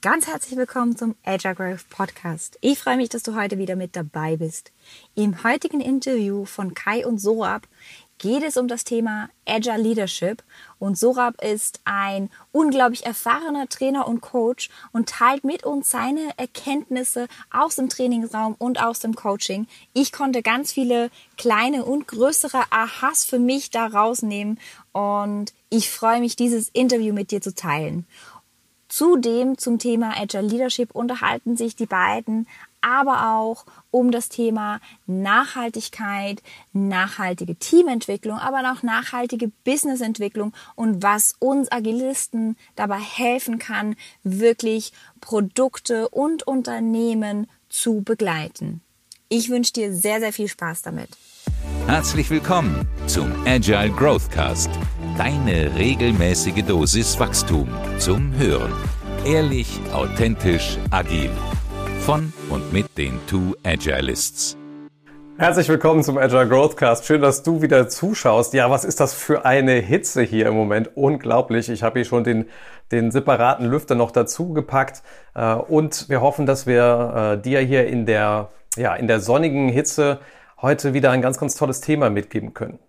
Ganz herzlich willkommen zum Agile Growth Podcast. Ich freue mich, dass du heute wieder mit dabei bist. Im heutigen Interview von Kai und Sorab geht es um das Thema Agile Leadership und Sorab ist ein unglaublich erfahrener Trainer und Coach und teilt mit uns seine Erkenntnisse aus dem Trainingsraum und aus dem Coaching. Ich konnte ganz viele kleine und größere Ahas für mich da rausnehmen und ich freue mich, dieses Interview mit dir zu teilen. Zudem zum Thema Agile Leadership unterhalten sich die beiden aber auch um das Thema Nachhaltigkeit, nachhaltige Teamentwicklung, aber auch nachhaltige Businessentwicklung und was uns Agilisten dabei helfen kann, wirklich Produkte und Unternehmen zu begleiten. Ich wünsche dir sehr, sehr viel Spaß damit. Herzlich willkommen zum Agile Growth Cast. Deine regelmäßige Dosis Wachstum zum Hören. Ehrlich, authentisch, agil. Von und mit den Two Agilists. Herzlich willkommen zum Agile Growth Cast. Schön, dass du wieder zuschaust. Ja, was ist das für eine Hitze hier im Moment? Unglaublich. Ich habe hier schon den, den separaten Lüfter noch dazu gepackt. Äh, und wir hoffen, dass wir äh, dir hier in der, ja, in der sonnigen Hitze heute wieder ein ganz, ganz tolles Thema mitgeben können.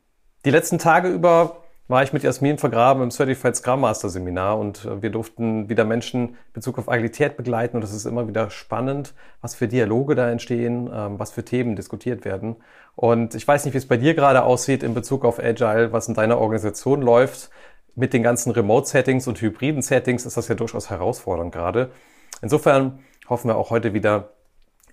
Die letzten Tage über war ich mit Jasmin vergraben im Certified Scrum Master Seminar und äh, wir durften wieder Menschen in Bezug auf Agilität begleiten und es ist immer wieder spannend, was für Dialoge da entstehen, ähm, was für Themen diskutiert werden. Und ich weiß nicht, wie es bei dir gerade aussieht in Bezug auf Agile, was in deiner Organisation läuft. Mit den ganzen Remote-Settings und hybriden Settings ist das ja durchaus herausfordernd gerade. Insofern hoffen wir auch heute wieder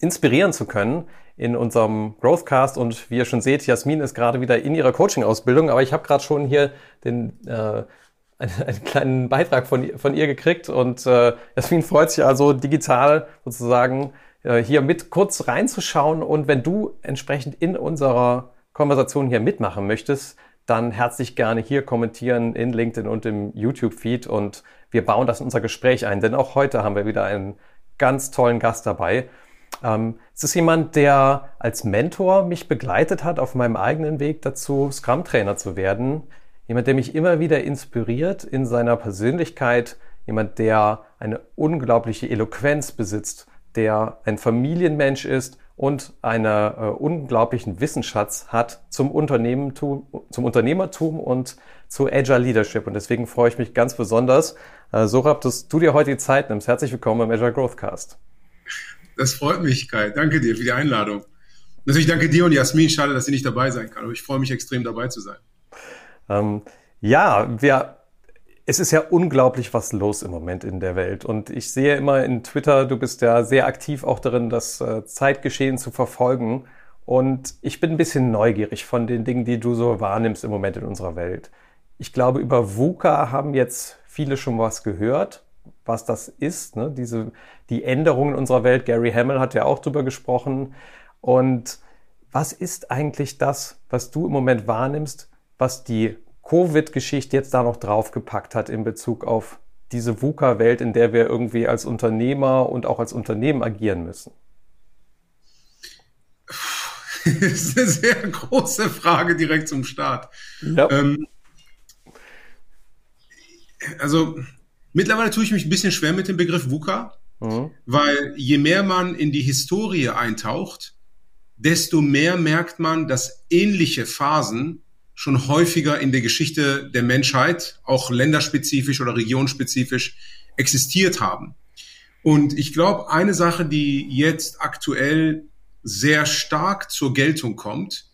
inspirieren zu können in unserem Growthcast. Und wie ihr schon seht, Jasmin ist gerade wieder in ihrer Coaching-Ausbildung, aber ich habe gerade schon hier den äh, einen, einen kleinen Beitrag von, von ihr gekriegt. Und äh, Jasmin freut sich also digital sozusagen äh, hier mit kurz reinzuschauen. Und wenn du entsprechend in unserer Konversation hier mitmachen möchtest, dann herzlich gerne hier kommentieren in LinkedIn und im YouTube-Feed. Und wir bauen das in unser Gespräch ein, denn auch heute haben wir wieder einen ganz tollen Gast dabei. Ähm, es ist jemand, der als Mentor mich begleitet hat auf meinem eigenen Weg dazu, Scrum-Trainer zu werden. Jemand, der mich immer wieder inspiriert in seiner Persönlichkeit. Jemand, der eine unglaubliche Eloquenz besitzt, der ein Familienmensch ist und einen äh, unglaublichen Wissensschatz hat zum Unternehmertum, zum Unternehmertum und zu Agile Leadership. Und deswegen freue ich mich ganz besonders, äh, Sorab, dass du dir heute die Zeit nimmst. Herzlich willkommen im Agile Growth Cast. Das freut mich, Kai. Danke dir für die Einladung. Natürlich danke dir und Jasmin. Schade, dass sie nicht dabei sein kann, aber ich freue mich extrem dabei zu sein. Ähm, ja, wir, es ist ja unglaublich was los im Moment in der Welt. Und ich sehe immer in Twitter, du bist ja sehr aktiv auch darin, das äh, Zeitgeschehen zu verfolgen. Und ich bin ein bisschen neugierig von den Dingen, die du so wahrnimmst im Moment in unserer Welt. Ich glaube, über VUCA haben jetzt viele schon was gehört was das ist, ne? diese, die Änderungen in unserer Welt. Gary Hamel hat ja auch drüber gesprochen. Und was ist eigentlich das, was du im Moment wahrnimmst, was die Covid-Geschichte jetzt da noch draufgepackt hat in Bezug auf diese VUCA-Welt, in der wir irgendwie als Unternehmer und auch als Unternehmen agieren müssen? Das ist eine sehr große Frage direkt zum Start. Ja. Ähm, also Mittlerweile tue ich mich ein bisschen schwer mit dem Begriff VUCA, mhm. weil je mehr man in die Historie eintaucht, desto mehr merkt man, dass ähnliche Phasen schon häufiger in der Geschichte der Menschheit, auch länderspezifisch oder regionspezifisch, existiert haben. Und ich glaube, eine Sache, die jetzt aktuell sehr stark zur Geltung kommt,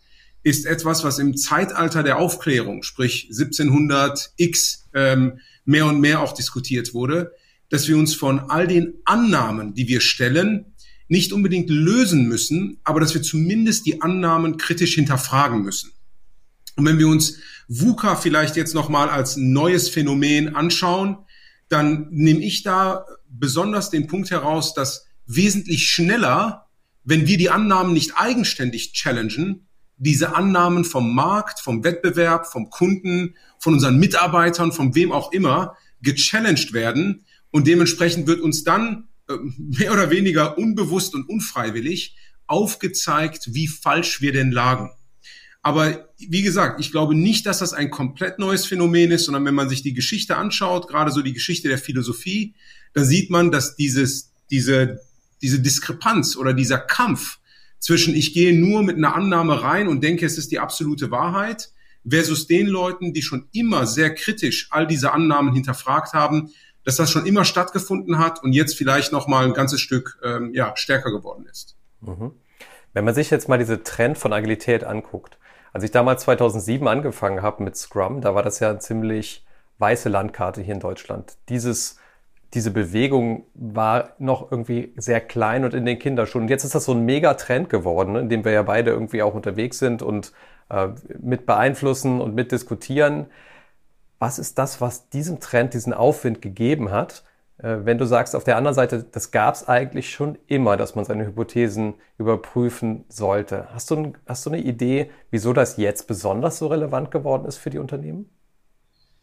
ist etwas, was im Zeitalter der Aufklärung, sprich 1700 X, ähm, mehr und mehr auch diskutiert wurde, dass wir uns von all den Annahmen, die wir stellen, nicht unbedingt lösen müssen, aber dass wir zumindest die Annahmen kritisch hinterfragen müssen. Und wenn wir uns VUCA vielleicht jetzt nochmal als neues Phänomen anschauen, dann nehme ich da besonders den Punkt heraus, dass wesentlich schneller, wenn wir die Annahmen nicht eigenständig challengen, diese Annahmen vom Markt, vom Wettbewerb, vom Kunden, von unseren Mitarbeitern, von wem auch immer, gechallenged werden. Und dementsprechend wird uns dann äh, mehr oder weniger unbewusst und unfreiwillig aufgezeigt, wie falsch wir denn lagen. Aber wie gesagt, ich glaube nicht, dass das ein komplett neues Phänomen ist, sondern wenn man sich die Geschichte anschaut, gerade so die Geschichte der Philosophie, dann sieht man, dass dieses, diese, diese Diskrepanz oder dieser Kampf zwischen ich gehe nur mit einer Annahme rein und denke, es ist die absolute Wahrheit, versus den Leuten, die schon immer sehr kritisch all diese Annahmen hinterfragt haben, dass das schon immer stattgefunden hat und jetzt vielleicht noch mal ein ganzes Stück ähm, ja, stärker geworden ist. Mhm. Wenn man sich jetzt mal diese Trend von Agilität anguckt, als ich damals 2007 angefangen habe mit Scrum, da war das ja eine ziemlich weiße Landkarte hier in Deutschland. Dieses, diese Bewegung war noch irgendwie sehr klein und in den Kinderschuhen. Und jetzt ist das so ein Megatrend geworden, ne, in dem wir ja beide irgendwie auch unterwegs sind und äh, mit beeinflussen und mit diskutieren. Was ist das, was diesem Trend diesen Aufwind gegeben hat? Äh, wenn du sagst, auf der anderen Seite, das gab es eigentlich schon immer, dass man seine Hypothesen überprüfen sollte. Hast du, hast du eine Idee, wieso das jetzt besonders so relevant geworden ist für die Unternehmen?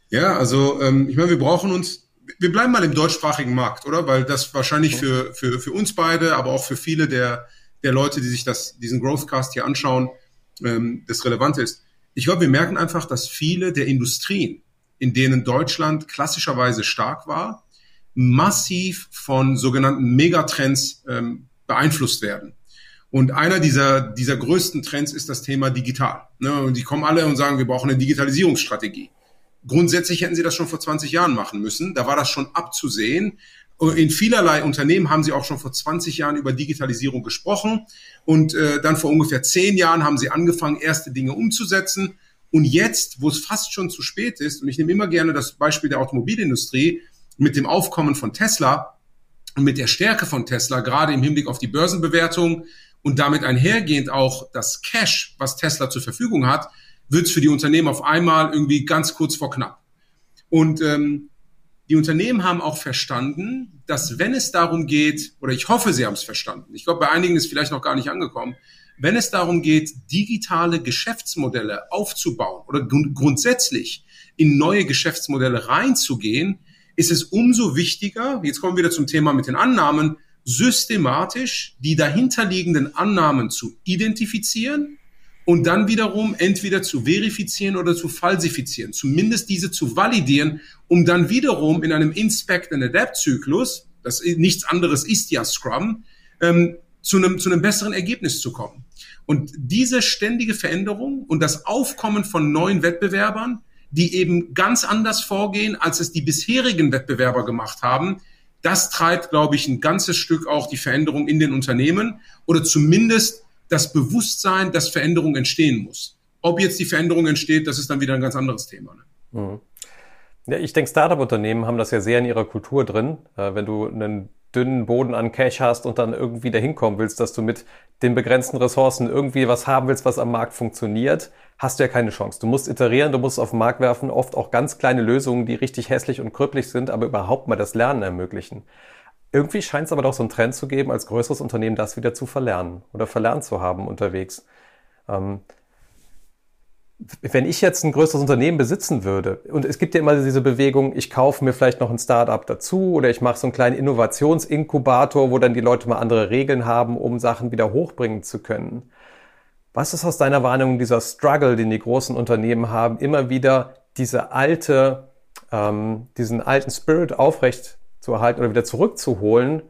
Ja, also ähm, ich meine, wir brauchen uns, wir bleiben mal im deutschsprachigen Markt, oder? Weil das wahrscheinlich für, für, für uns beide, aber auch für viele der, der Leute, die sich das, diesen Growthcast hier anschauen, ähm, das Relevante ist. Ich glaube, wir merken einfach, dass viele der Industrien, in denen Deutschland klassischerweise stark war, massiv von sogenannten Megatrends ähm, beeinflusst werden. Und einer dieser, dieser größten Trends ist das Thema digital. Ne? Und die kommen alle und sagen, wir brauchen eine Digitalisierungsstrategie. Grundsätzlich hätten sie das schon vor 20 Jahren machen müssen. Da war das schon abzusehen. In vielerlei Unternehmen haben sie auch schon vor 20 Jahren über Digitalisierung gesprochen. Und äh, dann vor ungefähr zehn Jahren haben sie angefangen, erste Dinge umzusetzen. Und jetzt, wo es fast schon zu spät ist, und ich nehme immer gerne das Beispiel der Automobilindustrie, mit dem Aufkommen von Tesla und mit der Stärke von Tesla, gerade im Hinblick auf die Börsenbewertung und damit einhergehend auch das Cash, was Tesla zur Verfügung hat, wird es für die Unternehmen auf einmal irgendwie ganz kurz vor knapp. Und ähm, die Unternehmen haben auch verstanden, dass wenn es darum geht, oder ich hoffe, sie haben es verstanden, ich glaube, bei einigen ist vielleicht noch gar nicht angekommen, wenn es darum geht, digitale Geschäftsmodelle aufzubauen oder grundsätzlich in neue Geschäftsmodelle reinzugehen, ist es umso wichtiger, jetzt kommen wir wieder zum Thema mit den Annahmen, systematisch die dahinterliegenden Annahmen zu identifizieren und dann wiederum entweder zu verifizieren oder zu falsifizieren, zumindest diese zu validieren, um dann wiederum in einem Inspect and Adapt Zyklus, das nichts anderes ist ja Scrum, ähm, zu einem, zu einem besseren Ergebnis zu kommen. Und diese ständige Veränderung und das Aufkommen von neuen Wettbewerbern die eben ganz anders vorgehen, als es die bisherigen Wettbewerber gemacht haben. Das treibt, glaube ich, ein ganzes Stück auch die Veränderung in den Unternehmen oder zumindest das Bewusstsein, dass Veränderung entstehen muss. Ob jetzt die Veränderung entsteht, das ist dann wieder ein ganz anderes Thema. Ne? Mhm. Ja, ich denke, Startup-Unternehmen haben das ja sehr in ihrer Kultur drin. Äh, wenn du einen dünnen Boden an Cash hast und dann irgendwie dahin kommen willst, dass du mit den begrenzten Ressourcen irgendwie was haben willst, was am Markt funktioniert, hast du ja keine Chance. Du musst iterieren, du musst auf den Markt werfen, oft auch ganz kleine Lösungen, die richtig hässlich und krüppelig sind, aber überhaupt mal das Lernen ermöglichen. Irgendwie scheint es aber doch so einen Trend zu geben, als größeres Unternehmen das wieder zu verlernen oder verlernt zu haben unterwegs. Ähm, wenn ich jetzt ein größeres Unternehmen besitzen würde, und es gibt ja immer diese Bewegung, ich kaufe mir vielleicht noch ein Startup dazu oder ich mache so einen kleinen Innovationsinkubator, wo dann die Leute mal andere Regeln haben, um Sachen wieder hochbringen zu können. Was ist aus deiner Wahrnehmung dieser Struggle, den die großen Unternehmen haben, immer wieder diese alte, ähm, diesen alten Spirit aufrecht zu erhalten oder wieder zurückzuholen,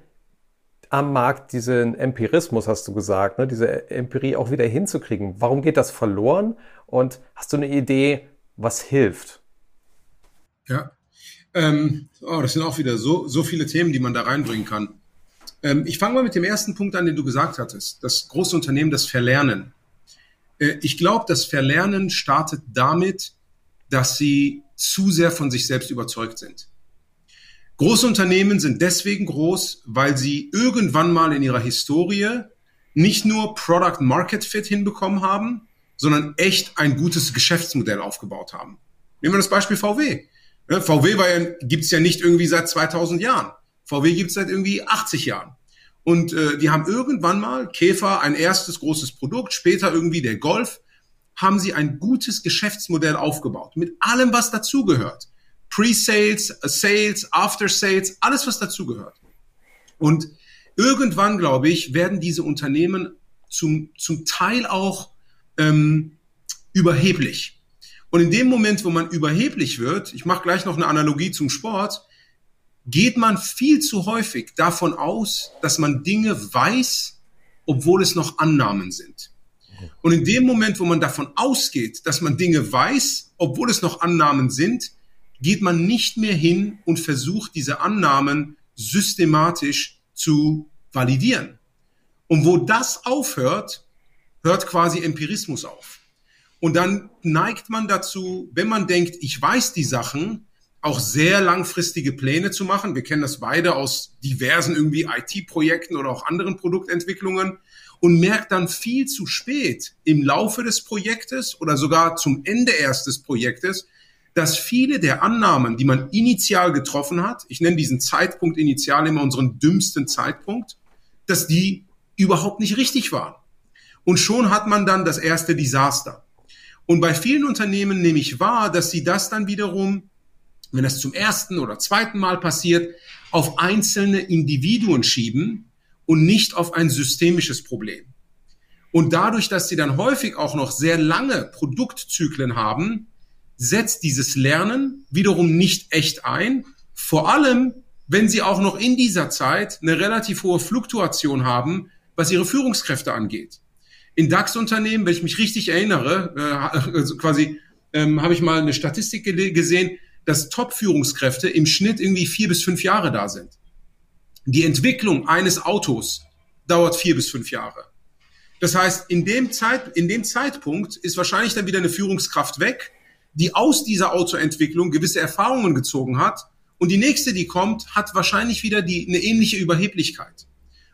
am Markt diesen Empirismus, hast du gesagt, ne, diese Empirie auch wieder hinzukriegen. Warum geht das verloren? Und hast du eine Idee, was hilft? Ja, ähm, oh, das sind auch wieder so, so viele Themen, die man da reinbringen kann. Ähm, ich fange mal mit dem ersten Punkt an, den du gesagt hattest. Das große Unternehmen, das Verlernen. Äh, ich glaube, das Verlernen startet damit, dass sie zu sehr von sich selbst überzeugt sind. Große Unternehmen sind deswegen groß, weil sie irgendwann mal in ihrer Historie nicht nur Product Market Fit hinbekommen haben, sondern echt ein gutes Geschäftsmodell aufgebaut haben. Nehmen wir das Beispiel VW. VW war ja, gibt's ja nicht irgendwie seit 2000 Jahren. VW gibt's seit irgendwie 80 Jahren. Und äh, die haben irgendwann mal, Käfer, ein erstes großes Produkt, später irgendwie der Golf, haben sie ein gutes Geschäftsmodell aufgebaut. Mit allem, was dazugehört. Pre-Sales, Sales, After-Sales, alles, was dazugehört. Und irgendwann, glaube ich, werden diese Unternehmen zum, zum Teil auch ähm, überheblich. Und in dem Moment, wo man überheblich wird, ich mache gleich noch eine Analogie zum Sport, geht man viel zu häufig davon aus, dass man Dinge weiß, obwohl es noch Annahmen sind. Und in dem Moment, wo man davon ausgeht, dass man Dinge weiß, obwohl es noch Annahmen sind, geht man nicht mehr hin und versucht, diese Annahmen systematisch zu validieren. Und wo das aufhört, hört quasi Empirismus auf. Und dann neigt man dazu, wenn man denkt, ich weiß die Sachen, auch sehr langfristige Pläne zu machen. Wir kennen das beide aus diversen irgendwie IT-Projekten oder auch anderen Produktentwicklungen und merkt dann viel zu spät im Laufe des Projektes oder sogar zum Ende erst des Projektes, dass viele der Annahmen, die man initial getroffen hat, ich nenne diesen Zeitpunkt initial immer unseren dümmsten Zeitpunkt, dass die überhaupt nicht richtig waren. Und schon hat man dann das erste Desaster. Und bei vielen Unternehmen nehme ich wahr, dass sie das dann wiederum, wenn das zum ersten oder zweiten Mal passiert, auf einzelne Individuen schieben und nicht auf ein systemisches Problem. Und dadurch, dass sie dann häufig auch noch sehr lange Produktzyklen haben, setzt dieses Lernen wiederum nicht echt ein. Vor allem, wenn sie auch noch in dieser Zeit eine relativ hohe Fluktuation haben, was ihre Führungskräfte angeht. In DAX-Unternehmen, wenn ich mich richtig erinnere, äh, also quasi ähm, habe ich mal eine Statistik gesehen, dass Top-Führungskräfte im Schnitt irgendwie vier bis fünf Jahre da sind. Die Entwicklung eines Autos dauert vier bis fünf Jahre. Das heißt, in dem, Zeit, in dem Zeitpunkt ist wahrscheinlich dann wieder eine Führungskraft weg, die aus dieser Autoentwicklung gewisse Erfahrungen gezogen hat. Und die nächste, die kommt, hat wahrscheinlich wieder die, eine ähnliche Überheblichkeit.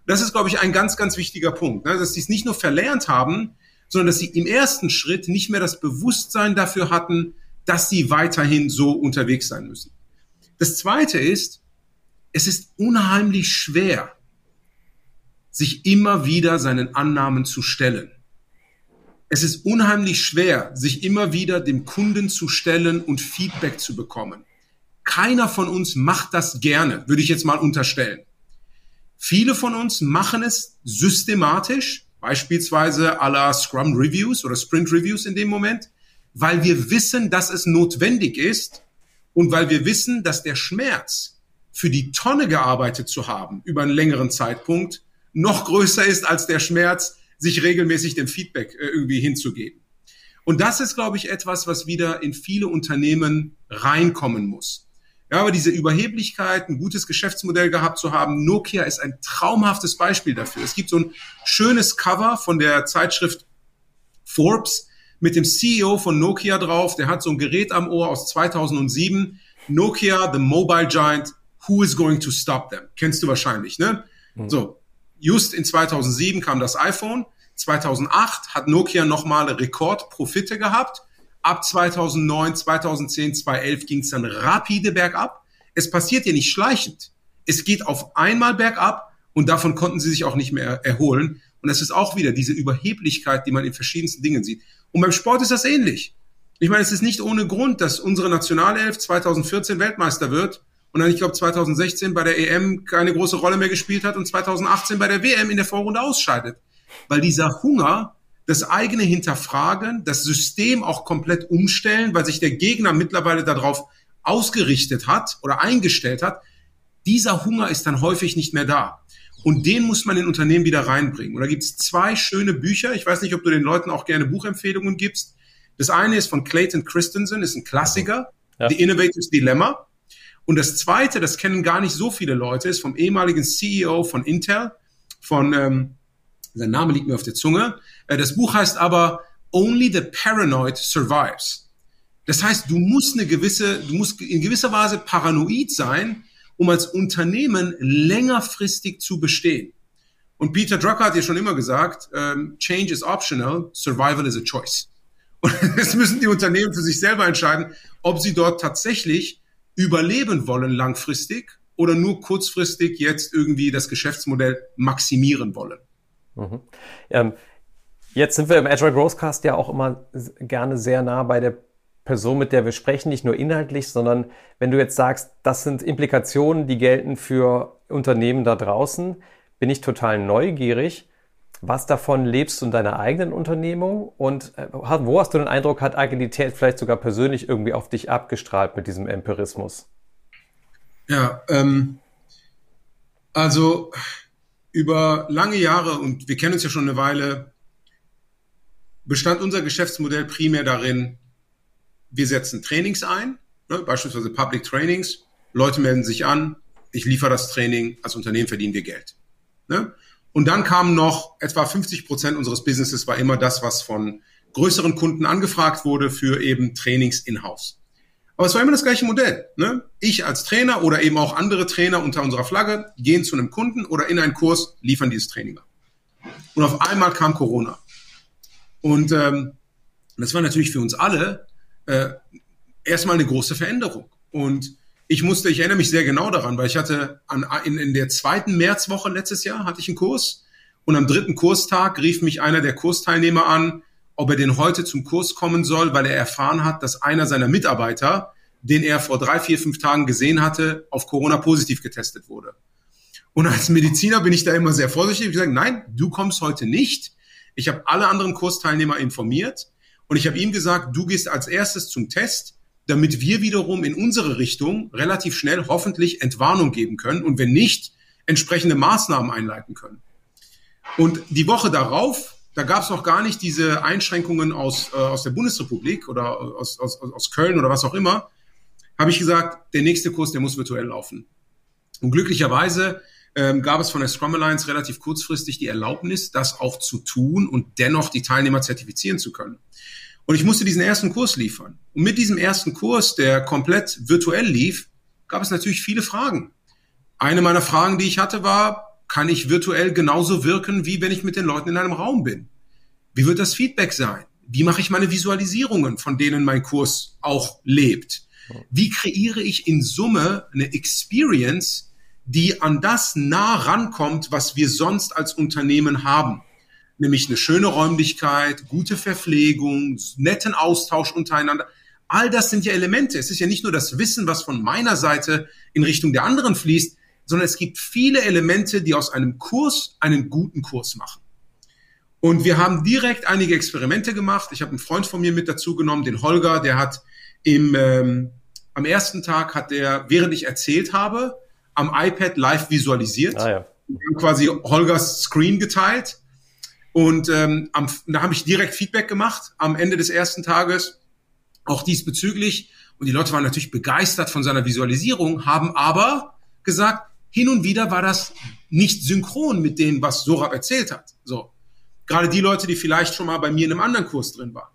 Das ist, glaube ich, ein ganz, ganz wichtiger Punkt, ne? dass sie es nicht nur verlernt haben, sondern dass sie im ersten Schritt nicht mehr das Bewusstsein dafür hatten, dass sie weiterhin so unterwegs sein müssen. Das Zweite ist, es ist unheimlich schwer, sich immer wieder seinen Annahmen zu stellen. Es ist unheimlich schwer, sich immer wieder dem Kunden zu stellen und Feedback zu bekommen. Keiner von uns macht das gerne, würde ich jetzt mal unterstellen. Viele von uns machen es systematisch, beispielsweise la Scrum Reviews oder Sprint Reviews in dem Moment, weil wir wissen, dass es notwendig ist und weil wir wissen, dass der Schmerz für die Tonne gearbeitet zu haben über einen längeren Zeitpunkt noch größer ist als der Schmerz, sich regelmäßig dem Feedback äh, irgendwie hinzugeben. Und das ist, glaube ich, etwas, was wieder in viele Unternehmen reinkommen muss. Ja, aber diese Überheblichkeit, ein gutes Geschäftsmodell gehabt zu haben, Nokia ist ein traumhaftes Beispiel dafür. Es gibt so ein schönes Cover von der Zeitschrift Forbes mit dem CEO von Nokia drauf. Der hat so ein Gerät am Ohr aus 2007. Nokia, the mobile giant, who is going to stop them? Kennst du wahrscheinlich, ne? Mhm. So, just in 2007 kam das iPhone. 2008 hat Nokia nochmal Rekordprofite gehabt. Ab 2009, 2010, 2011 ging es dann rapide bergab. Es passiert ja nicht schleichend. Es geht auf einmal bergab und davon konnten sie sich auch nicht mehr erholen. Und es ist auch wieder diese Überheblichkeit, die man in verschiedensten Dingen sieht. Und beim Sport ist das ähnlich. Ich meine, es ist nicht ohne Grund, dass unsere Nationalelf 2014 Weltmeister wird und dann, ich glaube, 2016 bei der EM keine große Rolle mehr gespielt hat und 2018 bei der WM in der Vorrunde ausscheidet. Weil dieser Hunger, das eigene Hinterfragen, das System auch komplett umstellen, weil sich der Gegner mittlerweile darauf ausgerichtet hat oder eingestellt hat, dieser Hunger ist dann häufig nicht mehr da. Und den muss man in Unternehmen wieder reinbringen. Und da gibt es zwei schöne Bücher. Ich weiß nicht, ob du den Leuten auch gerne Buchempfehlungen gibst. Das eine ist von Clayton Christensen, ist ein Klassiker, ja. The Innovator's Dilemma. Und das zweite, das kennen gar nicht so viele Leute, ist vom ehemaligen CEO von Intel, von, ähm, sein Name liegt mir auf der Zunge. Äh, das Buch heißt aber Only the Paranoid Survives. Das heißt, du musst eine gewisse, du musst in gewisser Weise paranoid sein, um als Unternehmen längerfristig zu bestehen. Und Peter Drucker hat ja schon immer gesagt, ähm, Change is optional, Survival is a choice. Und es müssen die Unternehmen für sich selber entscheiden, ob sie dort tatsächlich überleben wollen langfristig oder nur kurzfristig jetzt irgendwie das Geschäftsmodell maximieren wollen. Mhm. Ähm, jetzt sind wir im Agile Growthcast ja auch immer gerne sehr nah bei der Person, mit der wir sprechen, nicht nur inhaltlich, sondern wenn du jetzt sagst, das sind Implikationen, die gelten für Unternehmen da draußen, bin ich total neugierig. Was davon lebst du in deiner eigenen Unternehmung und äh, wo hast du den Eindruck, hat Agilität vielleicht sogar persönlich irgendwie auf dich abgestrahlt mit diesem Empirismus? Ja, ähm, also über lange Jahre und wir kennen uns ja schon eine Weile, bestand unser Geschäftsmodell primär darin, wir setzen Trainings ein, ne, beispielsweise Public Trainings, Leute melden sich an, ich liefere das Training, als Unternehmen verdienen wir Geld. Ne? Und dann kamen noch etwa 50 Prozent unseres Businesses war immer das, was von größeren Kunden angefragt wurde für eben Trainings in-house. Aber es war immer das gleiche Modell. Ne? Ich als Trainer oder eben auch andere Trainer unter unserer Flagge gehen zu einem Kunden oder in einen Kurs, liefern dieses Training ab. Und auf einmal kam Corona. Und ähm, das war natürlich für uns alle äh, erstmal eine große Veränderung. Und ich musste, ich erinnere mich sehr genau daran, weil ich hatte an, in, in der zweiten Märzwoche letztes Jahr hatte ich einen Kurs und am dritten Kurstag rief mich einer der Kursteilnehmer an, ob er denn heute zum Kurs kommen soll, weil er erfahren hat, dass einer seiner Mitarbeiter, den er vor drei, vier, fünf Tagen gesehen hatte, auf Corona positiv getestet wurde. Und als Mediziner bin ich da immer sehr vorsichtig. Ich sage, nein, du kommst heute nicht. Ich habe alle anderen Kursteilnehmer informiert und ich habe ihm gesagt, du gehst als erstes zum Test damit wir wiederum in unsere Richtung relativ schnell hoffentlich Entwarnung geben können und wenn nicht, entsprechende Maßnahmen einleiten können. Und die Woche darauf, da gab es noch gar nicht diese Einschränkungen aus, äh, aus der Bundesrepublik oder aus, aus, aus Köln oder was auch immer, habe ich gesagt, der nächste Kurs, der muss virtuell laufen. Und glücklicherweise ähm, gab es von der Scrum Alliance relativ kurzfristig die Erlaubnis, das auch zu tun und dennoch die Teilnehmer zertifizieren zu können. Und ich musste diesen ersten Kurs liefern. Und mit diesem ersten Kurs, der komplett virtuell lief, gab es natürlich viele Fragen. Eine meiner Fragen, die ich hatte, war, kann ich virtuell genauso wirken, wie wenn ich mit den Leuten in einem Raum bin? Wie wird das Feedback sein? Wie mache ich meine Visualisierungen, von denen mein Kurs auch lebt? Wie kreiere ich in Summe eine Experience, die an das nah rankommt, was wir sonst als Unternehmen haben? Nämlich eine schöne Räumlichkeit, gute Verpflegung, netten Austausch untereinander. All das sind ja Elemente. Es ist ja nicht nur das Wissen, was von meiner Seite in Richtung der anderen fließt, sondern es gibt viele Elemente, die aus einem Kurs einen guten Kurs machen. Und wir haben direkt einige Experimente gemacht. Ich habe einen Freund von mir mit dazu genommen, den Holger, der hat im, ähm, am ersten Tag hat der, während ich erzählt habe, am iPad live visualisiert. Ah, ja. Wir haben quasi Holgers Screen geteilt und ähm, am, da habe ich direkt Feedback gemacht am Ende des ersten Tages, auch diesbezüglich. Und die Leute waren natürlich begeistert von seiner Visualisierung, haben aber gesagt, hin und wieder war das nicht synchron mit dem, was Sorab erzählt hat. So. Gerade die Leute, die vielleicht schon mal bei mir in einem anderen Kurs drin waren.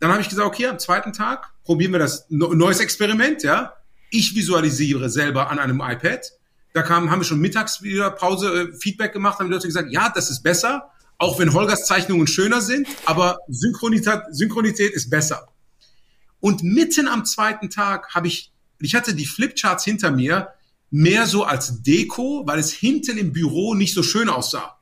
Dann habe ich gesagt, okay, am zweiten Tag probieren wir das neues Experiment, ja. Ich visualisiere selber an einem iPad. Da kam, haben wir schon mittags wieder Pause äh, Feedback gemacht, haben die Leute gesagt, ja, das ist besser. Auch wenn Holgers Zeichnungen schöner sind, aber Synchronität, Synchronität ist besser. Und mitten am zweiten Tag habe ich, ich hatte die Flipcharts hinter mir, mehr so als Deko, weil es hinten im Büro nicht so schön aussah.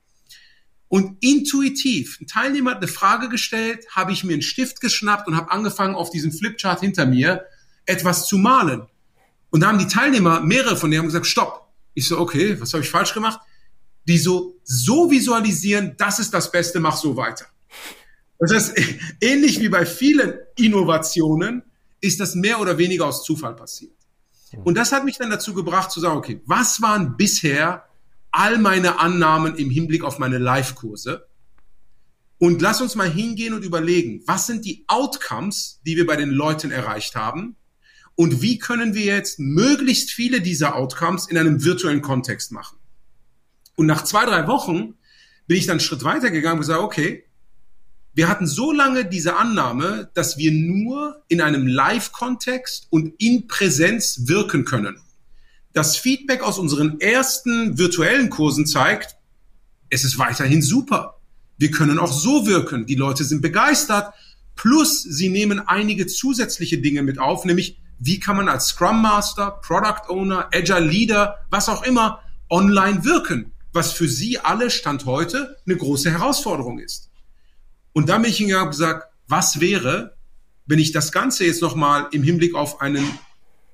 Und intuitiv, ein Teilnehmer hat eine Frage gestellt, habe ich mir einen Stift geschnappt und habe angefangen, auf diesem Flipchart hinter mir etwas zu malen. Und da haben die Teilnehmer, mehrere von denen haben gesagt, stopp. Ich so, okay, was habe ich falsch gemacht? Die so, so visualisieren, das ist das Beste, mach so weiter. Das heißt, ähnlich wie bei vielen Innovationen ist das mehr oder weniger aus Zufall passiert. Und das hat mich dann dazu gebracht zu sagen, okay, was waren bisher all meine Annahmen im Hinblick auf meine Live-Kurse? Und lass uns mal hingehen und überlegen, was sind die Outcomes, die wir bei den Leuten erreicht haben? Und wie können wir jetzt möglichst viele dieser Outcomes in einem virtuellen Kontext machen? Und nach zwei, drei Wochen bin ich dann einen Schritt weiter gegangen und gesagt, okay, wir hatten so lange diese Annahme, dass wir nur in einem Live-Kontext und in Präsenz wirken können. Das Feedback aus unseren ersten virtuellen Kursen zeigt, es ist weiterhin super. Wir können auch so wirken. Die Leute sind begeistert. Plus, sie nehmen einige zusätzliche Dinge mit auf, nämlich wie kann man als Scrum Master, Product Owner, Agile Leader, was auch immer, online wirken was für sie alle Stand heute eine große Herausforderung ist. Und da bin ich ihnen gesagt, was wäre, wenn ich das Ganze jetzt nochmal im Hinblick auf einen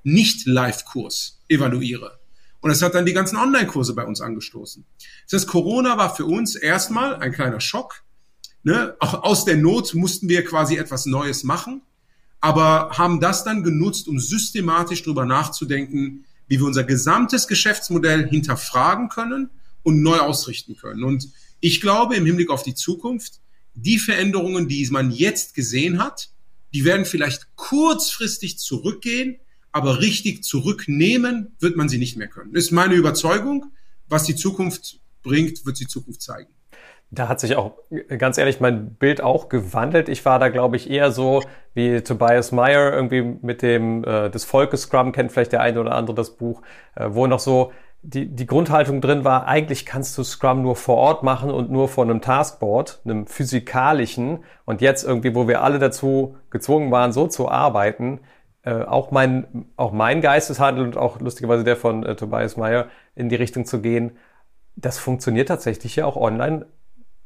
Nicht-Live-Kurs evaluiere? Und das hat dann die ganzen Online-Kurse bei uns angestoßen. Das heißt, Corona war für uns erstmal ein kleiner Schock. Ne? Auch aus der Not mussten wir quasi etwas Neues machen, aber haben das dann genutzt, um systematisch darüber nachzudenken, wie wir unser gesamtes Geschäftsmodell hinterfragen können und neu ausrichten können. Und ich glaube im Hinblick auf die Zukunft, die Veränderungen, die man jetzt gesehen hat, die werden vielleicht kurzfristig zurückgehen, aber richtig zurücknehmen wird man sie nicht mehr können. Ist meine Überzeugung. Was die Zukunft bringt, wird die Zukunft zeigen. Da hat sich auch, ganz ehrlich, mein Bild auch gewandelt. Ich war da, glaube ich, eher so wie Tobias Meyer, irgendwie mit dem äh, des Volkes Scrum, kennt vielleicht der eine oder andere das Buch, äh, wo noch so die, die Grundhaltung drin war, eigentlich kannst du Scrum nur vor Ort machen und nur vor einem Taskboard, einem physikalischen. Und jetzt irgendwie, wo wir alle dazu gezwungen waren, so zu arbeiten, äh, auch mein, auch mein Geisteshandel und auch lustigerweise der von äh, Tobias Meyer in die Richtung zu gehen, das funktioniert tatsächlich ja auch online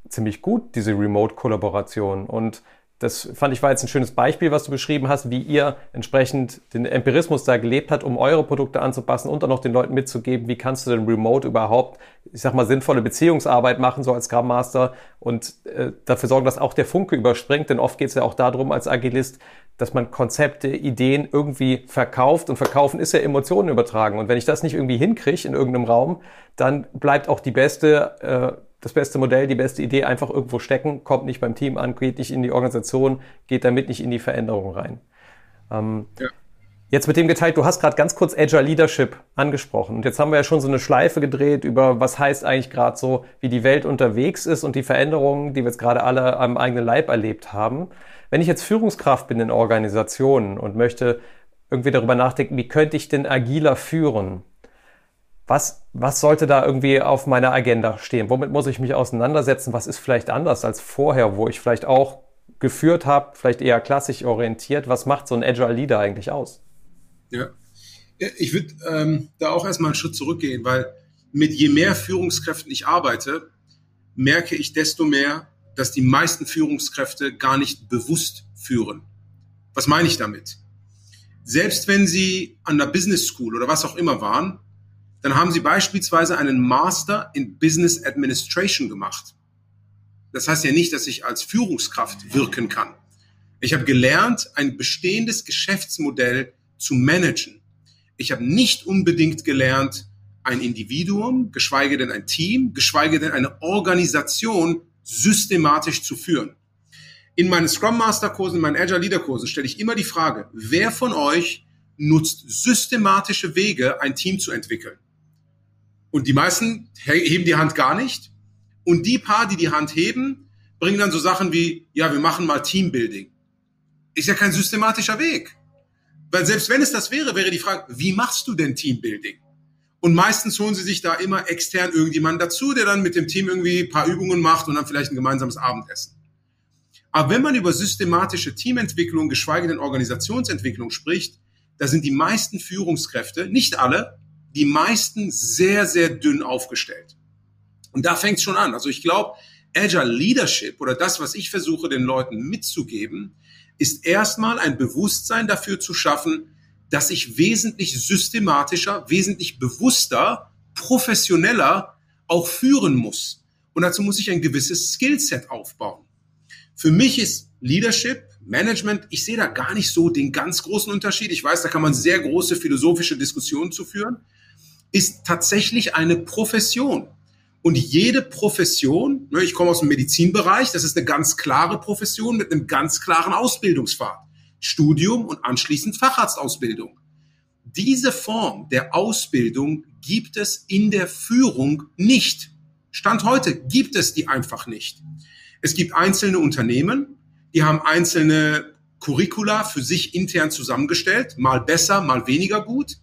ziemlich gut, diese Remote-Kollaboration. Und das fand ich war jetzt ein schönes Beispiel, was du beschrieben hast, wie ihr entsprechend den Empirismus da gelebt habt, um eure Produkte anzupassen und dann noch den Leuten mitzugeben, wie kannst du denn remote überhaupt, ich sag mal, sinnvolle Beziehungsarbeit machen, so als Scrum Master und äh, dafür sorgen, dass auch der Funke überspringt, denn oft geht es ja auch darum, als Agilist, dass man Konzepte, Ideen irgendwie verkauft. Und verkaufen ist ja Emotionen übertragen. Und wenn ich das nicht irgendwie hinkriege in irgendeinem Raum, dann bleibt auch die beste äh, das beste Modell, die beste Idee einfach irgendwo stecken, kommt nicht beim Team an, geht nicht in die Organisation, geht damit nicht in die Veränderung rein. Ähm, ja. Jetzt mit dem geteilt, du hast gerade ganz kurz Agile Leadership angesprochen. Und jetzt haben wir ja schon so eine Schleife gedreht über, was heißt eigentlich gerade so, wie die Welt unterwegs ist und die Veränderungen, die wir jetzt gerade alle am eigenen Leib erlebt haben. Wenn ich jetzt Führungskraft bin in Organisationen und möchte irgendwie darüber nachdenken, wie könnte ich denn agiler führen? Was, was sollte da irgendwie auf meiner Agenda stehen? Womit muss ich mich auseinandersetzen? Was ist vielleicht anders als vorher, wo ich vielleicht auch geführt habe, vielleicht eher klassisch orientiert? Was macht so ein Agile Leader eigentlich aus? Ja, ich würde ähm, da auch erstmal einen Schritt zurückgehen, weil mit je mehr Führungskräften ich arbeite, merke ich desto mehr, dass die meisten Führungskräfte gar nicht bewusst führen. Was meine ich damit? Selbst wenn sie an der Business School oder was auch immer waren, dann haben sie beispielsweise einen Master in Business Administration gemacht. Das heißt ja nicht, dass ich als Führungskraft wirken kann. Ich habe gelernt, ein bestehendes Geschäftsmodell zu managen. Ich habe nicht unbedingt gelernt, ein Individuum, geschweige denn ein Team, geschweige denn eine Organisation systematisch zu führen. In meinen Scrum Master Kursen, in meinen Agile Leader Kursen stelle ich immer die Frage, wer von euch nutzt systematische Wege, ein Team zu entwickeln? Und die meisten heben die Hand gar nicht. Und die paar, die die Hand heben, bringen dann so Sachen wie, ja, wir machen mal Teambuilding. Ist ja kein systematischer Weg. Weil selbst wenn es das wäre, wäre die Frage, wie machst du denn Teambuilding? Und meistens holen sie sich da immer extern irgendjemanden dazu, der dann mit dem Team irgendwie ein paar Übungen macht und dann vielleicht ein gemeinsames Abendessen. Aber wenn man über systematische Teamentwicklung, geschweige denn Organisationsentwicklung spricht, da sind die meisten Führungskräfte, nicht alle, die meisten sehr, sehr dünn aufgestellt. Und da fängt es schon an. Also ich glaube, Agile Leadership oder das, was ich versuche den Leuten mitzugeben, ist erstmal ein Bewusstsein dafür zu schaffen, dass ich wesentlich systematischer, wesentlich bewusster, professioneller auch führen muss. Und dazu muss ich ein gewisses Skillset aufbauen. Für mich ist Leadership, Management, ich sehe da gar nicht so den ganz großen Unterschied. Ich weiß, da kann man sehr große philosophische Diskussionen zu führen ist tatsächlich eine Profession. Und jede Profession, ne, ich komme aus dem Medizinbereich, das ist eine ganz klare Profession mit einem ganz klaren Ausbildungspfad. Studium und anschließend Facharztausbildung. Diese Form der Ausbildung gibt es in der Führung nicht. Stand heute gibt es die einfach nicht. Es gibt einzelne Unternehmen, die haben einzelne Curricula für sich intern zusammengestellt, mal besser, mal weniger gut.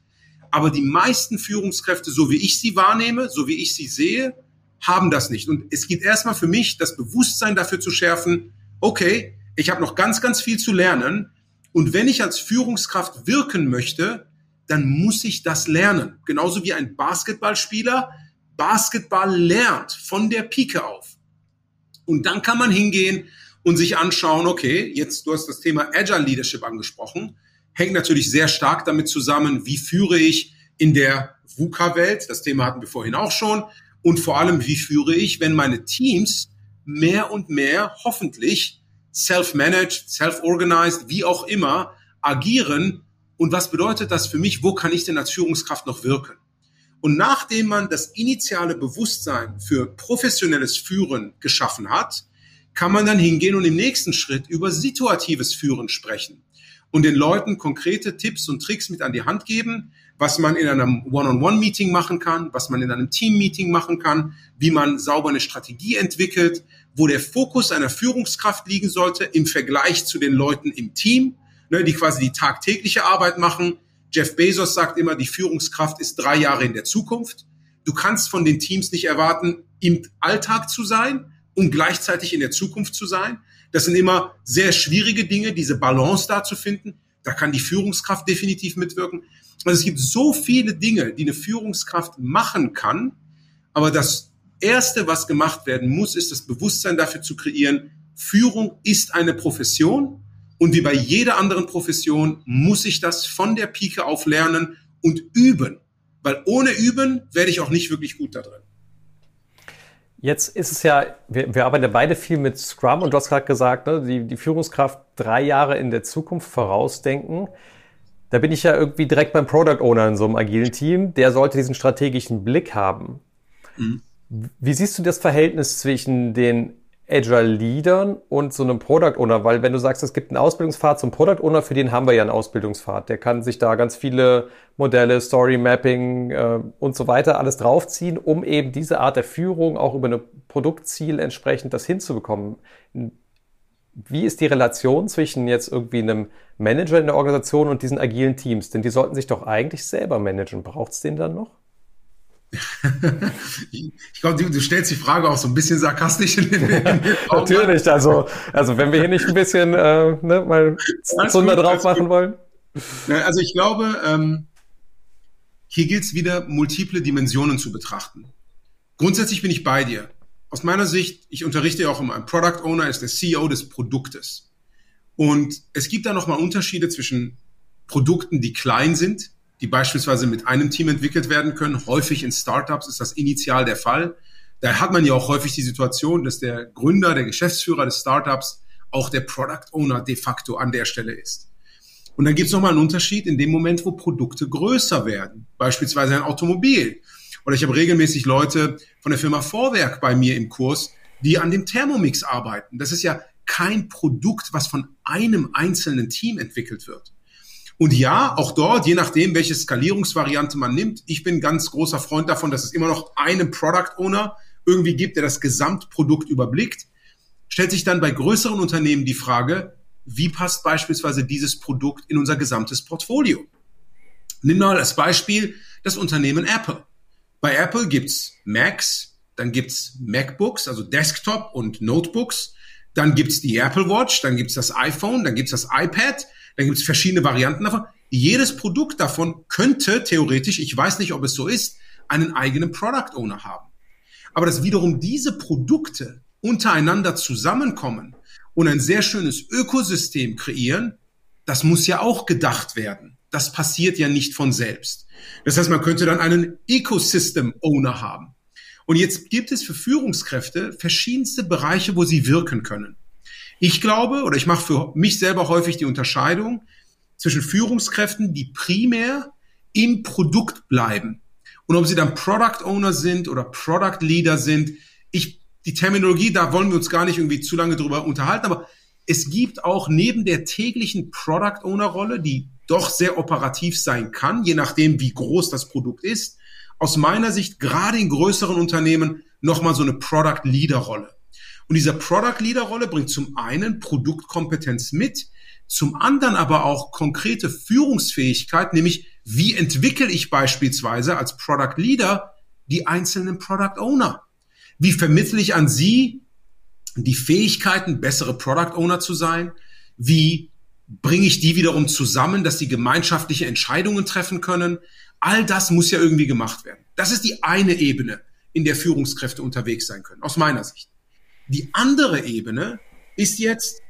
Aber die meisten Führungskräfte, so wie ich sie wahrnehme, so wie ich sie sehe, haben das nicht. Und es geht erstmal für mich, das Bewusstsein dafür zu schärfen, okay, ich habe noch ganz, ganz viel zu lernen. Und wenn ich als Führungskraft wirken möchte, dann muss ich das lernen. Genauso wie ein Basketballspieler Basketball lernt von der Pike auf. Und dann kann man hingehen und sich anschauen, okay, jetzt du hast das Thema Agile Leadership angesprochen hängt natürlich sehr stark damit zusammen, wie führe ich in der VUCA-Welt, das Thema hatten wir vorhin auch schon, und vor allem, wie führe ich, wenn meine Teams mehr und mehr hoffentlich self-managed, self-organized, wie auch immer, agieren. Und was bedeutet das für mich? Wo kann ich denn als Führungskraft noch wirken? Und nachdem man das initiale Bewusstsein für professionelles Führen geschaffen hat, kann man dann hingehen und im nächsten Schritt über situatives Führen sprechen und den Leuten konkrete Tipps und Tricks mit an die Hand geben, was man in einem One-on-One-Meeting machen kann, was man in einem Team-Meeting machen kann, wie man sauber eine Strategie entwickelt, wo der Fokus einer Führungskraft liegen sollte im Vergleich zu den Leuten im Team, ne, die quasi die tagtägliche Arbeit machen. Jeff Bezos sagt immer, die Führungskraft ist drei Jahre in der Zukunft. Du kannst von den Teams nicht erwarten, im Alltag zu sein und gleichzeitig in der Zukunft zu sein. Das sind immer sehr schwierige Dinge, diese Balance da zu finden. Da kann die Führungskraft definitiv mitwirken. Also es gibt so viele Dinge, die eine Führungskraft machen kann, aber das Erste, was gemacht werden muss, ist das Bewusstsein dafür zu kreieren, Führung ist eine Profession und wie bei jeder anderen Profession muss ich das von der Pike auf lernen und üben, weil ohne Üben werde ich auch nicht wirklich gut da drin. Jetzt ist es ja, wir, wir arbeiten ja beide viel mit Scrum und du hast gerade gesagt, ne, die, die Führungskraft drei Jahre in der Zukunft vorausdenken. Da bin ich ja irgendwie direkt beim Product Owner in so einem agilen Team. Der sollte diesen strategischen Blick haben. Mhm. Wie siehst du das Verhältnis zwischen den Agile Leadern und so einem Product Owner? Weil wenn du sagst, es gibt einen Ausbildungspfad zum Product Owner, für den haben wir ja einen Ausbildungspfad. Der kann sich da ganz viele Modelle, Story Mapping äh, und so weiter alles draufziehen, um eben diese Art der Führung auch über ein Produktziel entsprechend das hinzubekommen. Wie ist die Relation zwischen jetzt irgendwie einem Manager in der Organisation und diesen agilen Teams? Denn die sollten sich doch eigentlich selber managen. Braucht es den dann noch? Ich glaube, du, du, stellst die Frage auch so ein bisschen sarkastisch in den, in den Natürlich, also, also wenn wir hier nicht ein bisschen äh, ne, mal Zunder drauf machen wollen. Also ich glaube, ähm, hier gilt es wieder, multiple Dimensionen zu betrachten. Grundsätzlich bin ich bei dir. Aus meiner Sicht, ich unterrichte ja auch immer, ein Product Owner ist der CEO des Produktes. Und es gibt da nochmal Unterschiede zwischen Produkten, die klein sind, die beispielsweise mit einem Team entwickelt werden können. Häufig in Startups ist das initial der Fall. Da hat man ja auch häufig die Situation, dass der Gründer, der Geschäftsführer des Startups auch der Product Owner de facto an der Stelle ist. Und dann gibt es nochmal einen Unterschied in dem Moment, wo Produkte größer werden, beispielsweise ein Automobil. Oder ich habe regelmäßig Leute von der Firma Vorwerk bei mir im Kurs, die an dem Thermomix arbeiten. Das ist ja kein Produkt, was von einem einzelnen Team entwickelt wird. Und ja, auch dort, je nachdem, welche Skalierungsvariante man nimmt, ich bin ganz großer Freund davon, dass es immer noch einen Product Owner irgendwie gibt, der das Gesamtprodukt überblickt. Stellt sich dann bei größeren Unternehmen die Frage, wie passt beispielsweise dieses Produkt in unser gesamtes Portfolio? Nimm mal als Beispiel das Unternehmen Apple. Bei Apple gibt's Macs, dann gibt's MacBooks, also Desktop und Notebooks, dann gibt's die Apple Watch, dann gibt's das iPhone, dann gibt's das iPad, dann gibt's verschiedene Varianten davon. Jedes Produkt davon könnte theoretisch, ich weiß nicht, ob es so ist, einen eigenen Product Owner haben. Aber dass wiederum diese Produkte untereinander zusammenkommen und ein sehr schönes Ökosystem kreieren, das muss ja auch gedacht werden. Das passiert ja nicht von selbst. Das heißt, man könnte dann einen Ecosystem Owner haben. Und jetzt gibt es für Führungskräfte verschiedenste Bereiche, wo sie wirken können. Ich glaube, oder ich mache für mich selber häufig die Unterscheidung zwischen Führungskräften, die primär im Produkt bleiben. Und ob sie dann Product Owner sind oder Product Leader sind, ich die Terminologie, da wollen wir uns gar nicht irgendwie zu lange drüber unterhalten, aber es gibt auch neben der täglichen Product Owner Rolle, die doch sehr operativ sein kann, je nachdem, wie groß das Produkt ist, aus meiner Sicht gerade in größeren Unternehmen nochmal so eine Product Leader Rolle. Und dieser Product Leader Rolle bringt zum einen Produktkompetenz mit, zum anderen aber auch konkrete Führungsfähigkeit, nämlich wie entwickle ich beispielsweise als Product Leader die einzelnen Product Owner? Wie vermittle ich an Sie die Fähigkeiten, bessere Product Owner zu sein? Wie bringe ich die wiederum zusammen, dass sie gemeinschaftliche Entscheidungen treffen können? All das muss ja irgendwie gemacht werden. Das ist die eine Ebene, in der Führungskräfte unterwegs sein können, aus meiner Sicht. Die andere Ebene ist jetzt,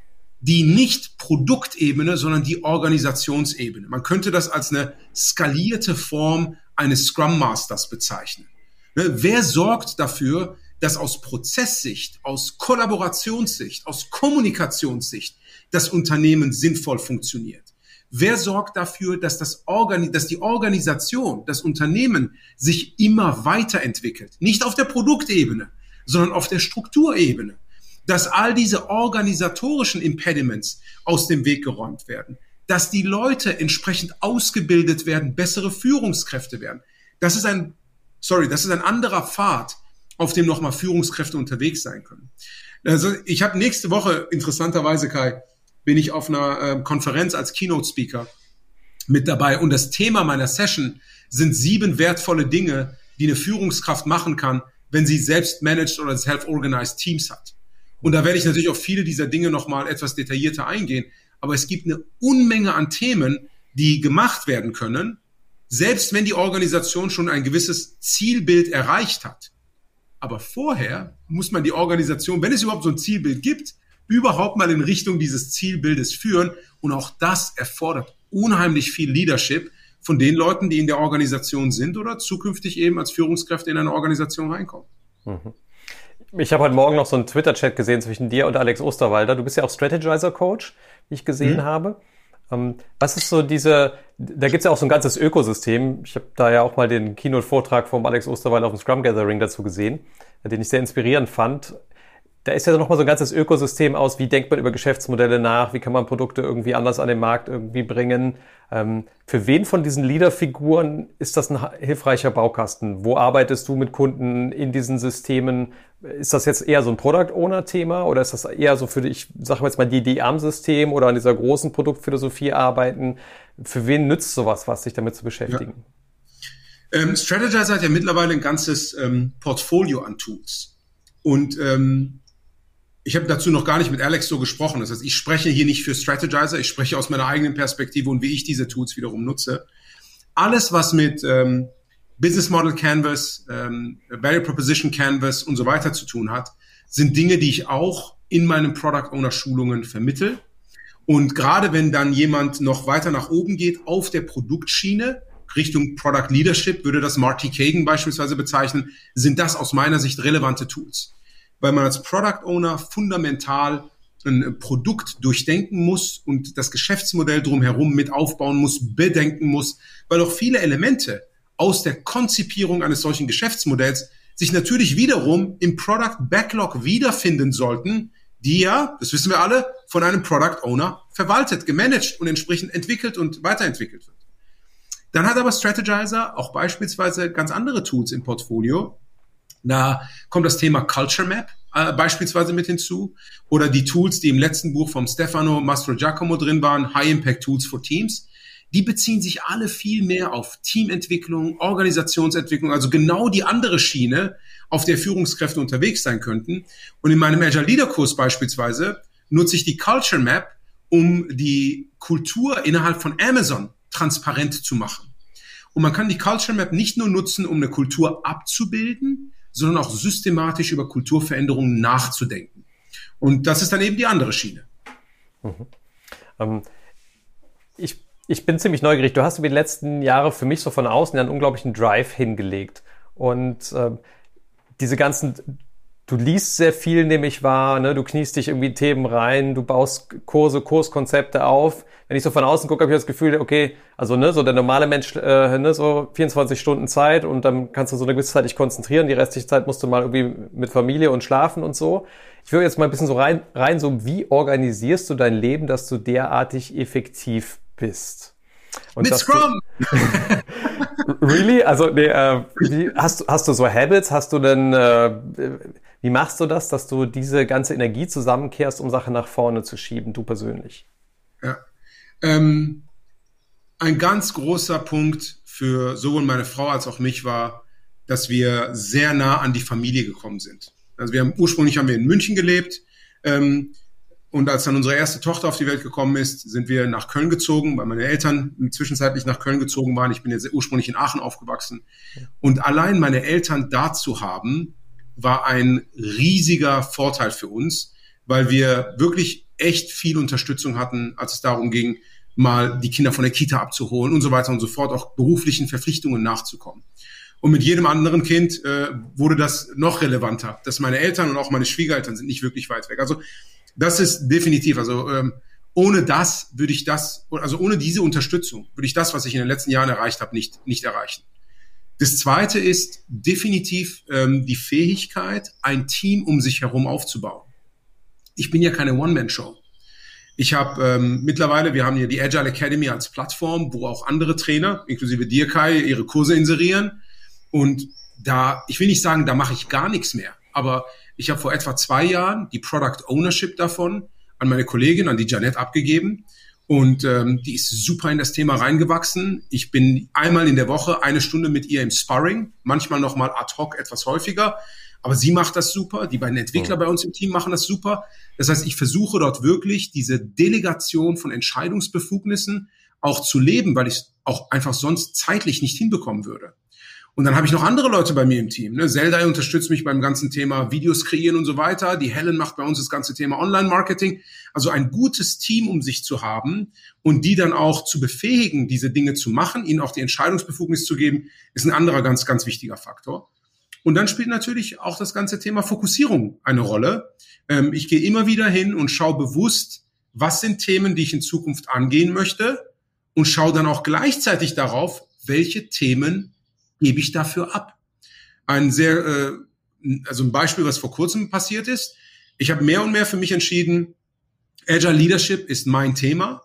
die nicht Produktebene, sondern die Organisationsebene. Man könnte das als eine skalierte Form eines Scrum Masters bezeichnen. Ne, wer sorgt dafür, dass aus Prozesssicht, aus Kollaborationssicht, aus Kommunikationssicht das Unternehmen sinnvoll funktioniert? Wer sorgt dafür, dass, das Organi dass die Organisation, das Unternehmen sich immer weiterentwickelt? Nicht auf der Produktebene, sondern auf der Strukturebene dass all diese organisatorischen Impediments aus dem Weg geräumt werden, dass die Leute entsprechend ausgebildet werden, bessere Führungskräfte werden. Das ist ein, sorry, das ist ein anderer Pfad, auf dem nochmal Führungskräfte unterwegs sein können. Also ich habe nächste Woche, interessanterweise Kai, bin ich auf einer äh, Konferenz als Keynote-Speaker mit dabei und das Thema meiner Session sind sieben wertvolle Dinge, die eine Führungskraft machen kann, wenn sie selbst managed oder self-organized Teams hat. Und da werde ich natürlich auf viele dieser Dinge nochmal etwas detaillierter eingehen. Aber es gibt eine Unmenge an Themen, die gemacht werden können, selbst wenn die Organisation schon ein gewisses Zielbild erreicht hat. Aber vorher muss man die Organisation, wenn es überhaupt so ein Zielbild gibt, überhaupt mal in Richtung dieses Zielbildes führen. Und auch das erfordert unheimlich viel Leadership von den Leuten, die in der Organisation sind oder zukünftig eben als Führungskräfte in eine Organisation reinkommen. Mhm. Ich habe heute Morgen noch so einen Twitter-Chat gesehen zwischen dir und Alex Osterwalder. Du bist ja auch Strategizer-Coach, wie ich gesehen mhm. habe. Ähm, was ist so diese, da gibt's ja auch so ein ganzes Ökosystem. Ich habe da ja auch mal den Keynote-Vortrag vom Alex Osterwalder auf dem Scrum Gathering dazu gesehen, den ich sehr inspirierend fand da ist ja noch mal so ein ganzes Ökosystem aus, wie denkt man über Geschäftsmodelle nach, wie kann man Produkte irgendwie anders an den Markt irgendwie bringen. Ähm, für wen von diesen Leaderfiguren ist das ein hilfreicher Baukasten? Wo arbeitest du mit Kunden in diesen Systemen? Ist das jetzt eher so ein Product Owner Thema oder ist das eher so für ich sage jetzt mal die die am System oder an dieser großen Produktphilosophie arbeiten? Für wen nützt sowas, was sich damit zu beschäftigen? Ja. Ähm, Strategizer hat ja mittlerweile ein ganzes ähm, Portfolio an Tools. Und ähm, ich habe dazu noch gar nicht mit Alex so gesprochen. Das heißt, ich spreche hier nicht für Strategizer, ich spreche aus meiner eigenen Perspektive und wie ich diese Tools wiederum nutze. Alles, was mit ähm, Business Model Canvas, ähm, Value Proposition Canvas und so weiter zu tun hat, sind Dinge, die ich auch in meinen Product Owner Schulungen vermittel. Und gerade wenn dann jemand noch weiter nach oben geht auf der Produktschiene, Richtung Product Leadership, würde das Marty Kagan beispielsweise bezeichnen, sind das aus meiner Sicht relevante Tools weil man als Product Owner fundamental ein Produkt durchdenken muss und das Geschäftsmodell drumherum mit aufbauen muss, bedenken muss, weil auch viele Elemente aus der Konzipierung eines solchen Geschäftsmodells sich natürlich wiederum im Product Backlog wiederfinden sollten, die ja, das wissen wir alle, von einem Product Owner verwaltet, gemanagt und entsprechend entwickelt und weiterentwickelt wird. Dann hat aber Strategizer auch beispielsweise ganz andere Tools im Portfolio, da kommt das Thema Culture Map äh, beispielsweise mit hinzu oder die Tools, die im letzten Buch vom Stefano Mastro Giacomo drin waren, High Impact Tools for Teams. Die beziehen sich alle viel mehr auf Teamentwicklung, Organisationsentwicklung, also genau die andere Schiene, auf der Führungskräfte unterwegs sein könnten. Und in meinem Agile Leader Kurs beispielsweise nutze ich die Culture Map, um die Kultur innerhalb von Amazon transparent zu machen. Und man kann die Culture Map nicht nur nutzen, um eine Kultur abzubilden, sondern auch systematisch über Kulturveränderungen nachzudenken. Und das ist dann eben die andere Schiene. Mhm. Ähm, ich, ich bin ziemlich neugierig. Du hast über die letzten Jahre für mich so von außen einen unglaublichen Drive hingelegt. Und äh, diese ganzen du liest sehr viel, nehme ich wahr, ne? du kniest dich irgendwie Themen rein, du baust Kurse, Kurskonzepte auf. Wenn ich so von außen gucke, habe ich das Gefühl, okay, also ne, so der normale Mensch, äh, ne, so 24 Stunden Zeit und dann kannst du so eine gewisse Zeit dich konzentrieren, die restliche Zeit musst du mal irgendwie mit Familie und schlafen und so. Ich würde jetzt mal ein bisschen so rein, rein so, wie organisierst du dein Leben, dass du derartig effektiv bist? Und mit Scrum! really? Also, nee, äh, wie, hast, hast du so Habits? Hast du denn, äh, wie machst du das, dass du diese ganze Energie zusammenkehrst, um Sachen nach vorne zu schieben, du persönlich? Ja. Ähm, ein ganz großer Punkt für sowohl meine Frau als auch mich war, dass wir sehr nah an die Familie gekommen sind. Also wir haben ursprünglich haben wir in München gelebt ähm, und als dann unsere erste Tochter auf die Welt gekommen ist, sind wir nach Köln gezogen, weil meine Eltern zwischenzeitlich nach Köln gezogen waren. Ich bin jetzt ursprünglich in Aachen aufgewachsen und allein meine Eltern da zu haben, war ein riesiger Vorteil für uns, weil wir wirklich echt viel Unterstützung hatten, als es darum ging, mal die Kinder von der Kita abzuholen und so weiter und so fort, auch beruflichen Verpflichtungen nachzukommen. Und mit jedem anderen Kind äh, wurde das noch relevanter, dass meine Eltern und auch meine Schwiegereltern sind nicht wirklich weit weg. Also das ist definitiv, also ähm, ohne das würde ich das, also ohne diese Unterstützung würde ich das, was ich in den letzten Jahren erreicht habe, nicht, nicht erreichen. Das zweite ist definitiv ähm, die Fähigkeit, ein Team um sich herum aufzubauen. Ich bin ja keine One-Man-Show. Ich habe ähm, mittlerweile, wir haben hier die Agile Academy als Plattform, wo auch andere Trainer, inklusive dir Kai, ihre Kurse inserieren. Und da, ich will nicht sagen, da mache ich gar nichts mehr, aber ich habe vor etwa zwei Jahren die Product Ownership davon an meine Kollegin, an die Janet abgegeben. Und ähm, die ist super in das Thema reingewachsen. Ich bin einmal in der Woche eine Stunde mit ihr im Sparring, manchmal noch mal ad hoc etwas häufiger. Aber sie macht das super. Die beiden Entwickler bei uns im Team machen das super. Das heißt, ich versuche dort wirklich diese Delegation von Entscheidungsbefugnissen auch zu leben, weil ich es auch einfach sonst zeitlich nicht hinbekommen würde. Und dann habe ich noch andere Leute bei mir im Team. Ne? Zelda unterstützt mich beim ganzen Thema Videos kreieren und so weiter. Die Helen macht bei uns das ganze Thema Online-Marketing. Also ein gutes Team um sich zu haben und die dann auch zu befähigen, diese Dinge zu machen, ihnen auch die Entscheidungsbefugnis zu geben, ist ein anderer ganz, ganz wichtiger Faktor. Und dann spielt natürlich auch das ganze Thema Fokussierung eine Rolle. Ähm, ich gehe immer wieder hin und schaue bewusst, was sind Themen, die ich in Zukunft angehen möchte und schaue dann auch gleichzeitig darauf, welche Themen gebe ich dafür ab. Ein sehr, äh, also ein Beispiel, was vor kurzem passiert ist. Ich habe mehr und mehr für mich entschieden, Agile Leadership ist mein Thema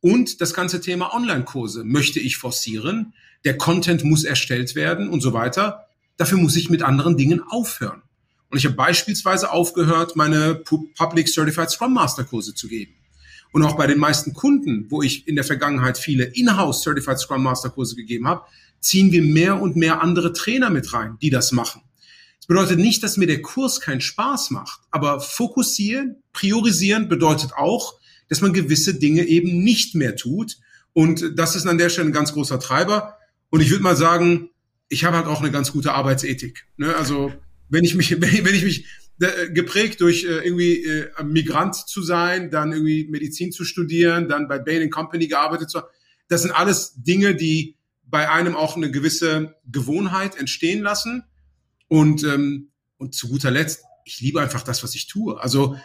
und das ganze Thema Online-Kurse möchte ich forcieren. Der Content muss erstellt werden und so weiter. Dafür muss ich mit anderen Dingen aufhören. Und ich habe beispielsweise aufgehört, meine Public Certified Scrum Master Kurse zu geben. Und auch bei den meisten Kunden, wo ich in der Vergangenheit viele In-house Certified Scrum Master Kurse gegeben habe, ziehen wir mehr und mehr andere Trainer mit rein, die das machen. Das bedeutet nicht, dass mir der Kurs keinen Spaß macht, aber fokussieren, priorisieren bedeutet auch, dass man gewisse Dinge eben nicht mehr tut. Und das ist an der Stelle ein ganz großer Treiber. Und ich würde mal sagen, ich habe halt auch eine ganz gute Arbeitsethik. Ne? Also wenn ich mich, wenn ich mich äh, geprägt durch äh, irgendwie äh, Migrant zu sein, dann irgendwie Medizin zu studieren, dann bei Bain Company gearbeitet zu haben, das sind alles Dinge, die bei einem auch eine gewisse Gewohnheit entstehen lassen. Und, ähm, und zu guter Letzt, ich liebe einfach das, was ich tue. Also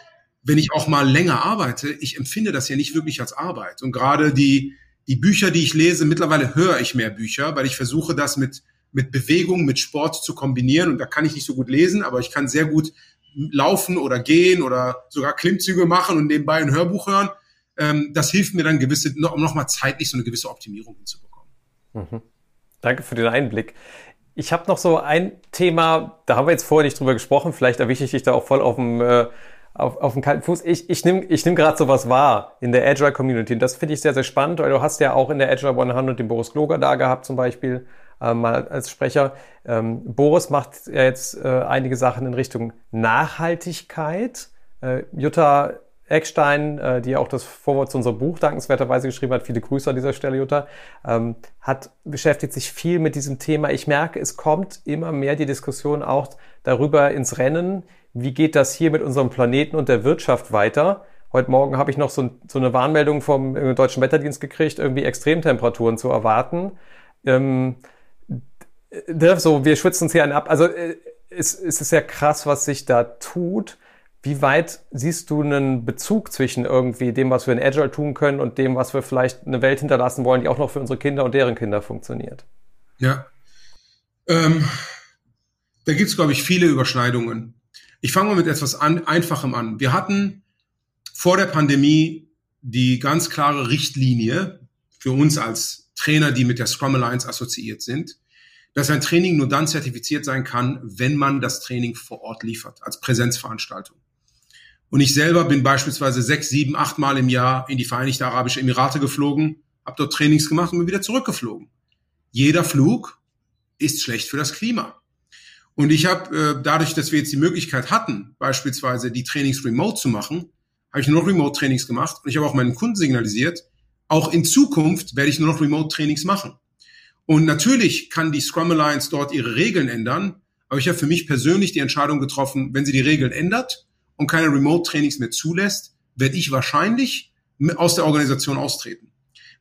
wenn ich auch mal länger arbeite, ich empfinde das ja nicht wirklich als Arbeit. Und gerade die, die Bücher, die ich lese, mittlerweile höre ich mehr Bücher, weil ich versuche, das mit, mit Bewegung, mit Sport zu kombinieren. Und da kann ich nicht so gut lesen, aber ich kann sehr gut laufen oder gehen oder sogar Klimmzüge machen und nebenbei ein Hörbuch hören. Ähm, das hilft mir dann gewisse, noch, noch mal zeitlich so eine gewisse Optimierung hinzubekommen. Mhm. Danke für den Einblick. Ich habe noch so ein Thema, da haben wir jetzt vorher nicht drüber gesprochen, vielleicht erwische ich dich da auch voll auf dem, äh, auf, auf dem kalten Fuß. Ich, ich nehme ich nehm gerade sowas wahr in der Agile Community und das finde ich sehr, sehr spannend, weil du hast ja auch in der Agile 100 den Boris Kloger da gehabt zum Beispiel, äh, mal als Sprecher. Ähm, Boris macht ja jetzt äh, einige Sachen in Richtung Nachhaltigkeit. Äh, Jutta Eckstein, äh, die auch das Vorwort zu unserem Buch dankenswerterweise geschrieben hat, viele Grüße an dieser Stelle, Jutta, ähm, hat, beschäftigt sich viel mit diesem Thema. Ich merke, es kommt immer mehr die Diskussion auch darüber ins Rennen, wie geht das hier mit unserem Planeten und der Wirtschaft weiter. Heute Morgen habe ich noch so, so eine Warnmeldung vom Deutschen Wetterdienst gekriegt, irgendwie Extremtemperaturen zu erwarten. Ähm, äh, so, wir schwitzen uns hier einen ab. Also äh, es, es ist ja krass, was sich da tut. Wie weit siehst du einen Bezug zwischen irgendwie dem, was wir in Agile tun können und dem, was wir vielleicht eine Welt hinterlassen wollen, die auch noch für unsere Kinder und deren Kinder funktioniert? Ja. Ähm, da gibt es, glaube ich, viele Überschneidungen. Ich fange mal mit etwas an, Einfachem an. Wir hatten vor der Pandemie die ganz klare Richtlinie für uns als Trainer, die mit der Scrum Alliance assoziiert sind, dass ein Training nur dann zertifiziert sein kann, wenn man das Training vor Ort liefert, als Präsenzveranstaltung. Und ich selber bin beispielsweise sechs, sieben, acht Mal im Jahr in die Vereinigten Arabischen Emirate geflogen, habe dort Trainings gemacht und bin wieder zurückgeflogen. Jeder Flug ist schlecht für das Klima. Und ich habe äh, dadurch, dass wir jetzt die Möglichkeit hatten, beispielsweise die Trainings remote zu machen, habe ich nur noch Remote-Trainings gemacht und ich habe auch meinen Kunden signalisiert, auch in Zukunft werde ich nur noch Remote-Trainings machen. Und natürlich kann die Scrum Alliance dort ihre Regeln ändern, aber ich habe für mich persönlich die Entscheidung getroffen, wenn sie die Regeln ändert, und keine Remote-Trainings mehr zulässt, werde ich wahrscheinlich aus der Organisation austreten.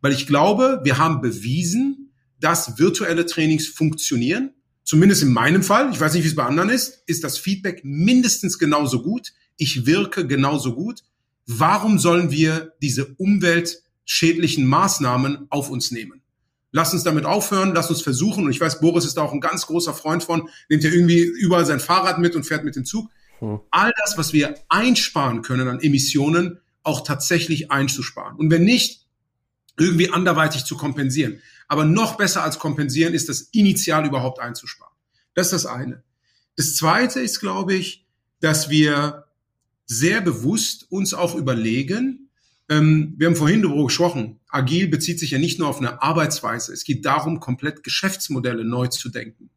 Weil ich glaube, wir haben bewiesen, dass virtuelle Trainings funktionieren. Zumindest in meinem Fall, ich weiß nicht, wie es bei anderen ist, ist das Feedback mindestens genauso gut. Ich wirke genauso gut. Warum sollen wir diese umweltschädlichen Maßnahmen auf uns nehmen? Lass uns damit aufhören, lass uns versuchen. Und ich weiß, Boris ist da auch ein ganz großer Freund von, nimmt ja irgendwie überall sein Fahrrad mit und fährt mit dem Zug. Hm. All das, was wir einsparen können an Emissionen, auch tatsächlich einzusparen. Und wenn nicht, irgendwie anderweitig zu kompensieren. Aber noch besser als kompensieren ist das initial überhaupt einzusparen. Das ist das eine. Das zweite ist, glaube ich, dass wir sehr bewusst uns auch überlegen, ähm, wir haben vorhin darüber gesprochen, agil bezieht sich ja nicht nur auf eine Arbeitsweise, es geht darum, komplett Geschäftsmodelle neu zu denken.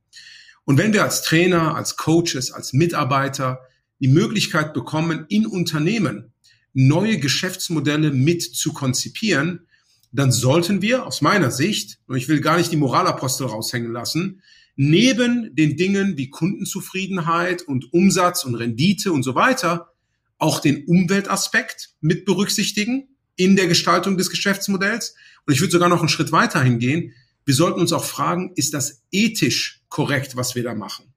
Und wenn wir als Trainer, als Coaches, als Mitarbeiter die Möglichkeit bekommen, in Unternehmen neue Geschäftsmodelle mit zu konzipieren, dann sollten wir aus meiner Sicht, und ich will gar nicht die Moralapostel raushängen lassen, neben den Dingen wie Kundenzufriedenheit und Umsatz und Rendite und so weiter auch den Umweltaspekt mit berücksichtigen in der Gestaltung des Geschäftsmodells. Und ich würde sogar noch einen Schritt weiter hingehen. Wir sollten uns auch fragen, ist das ethisch korrekt, was wir da machen?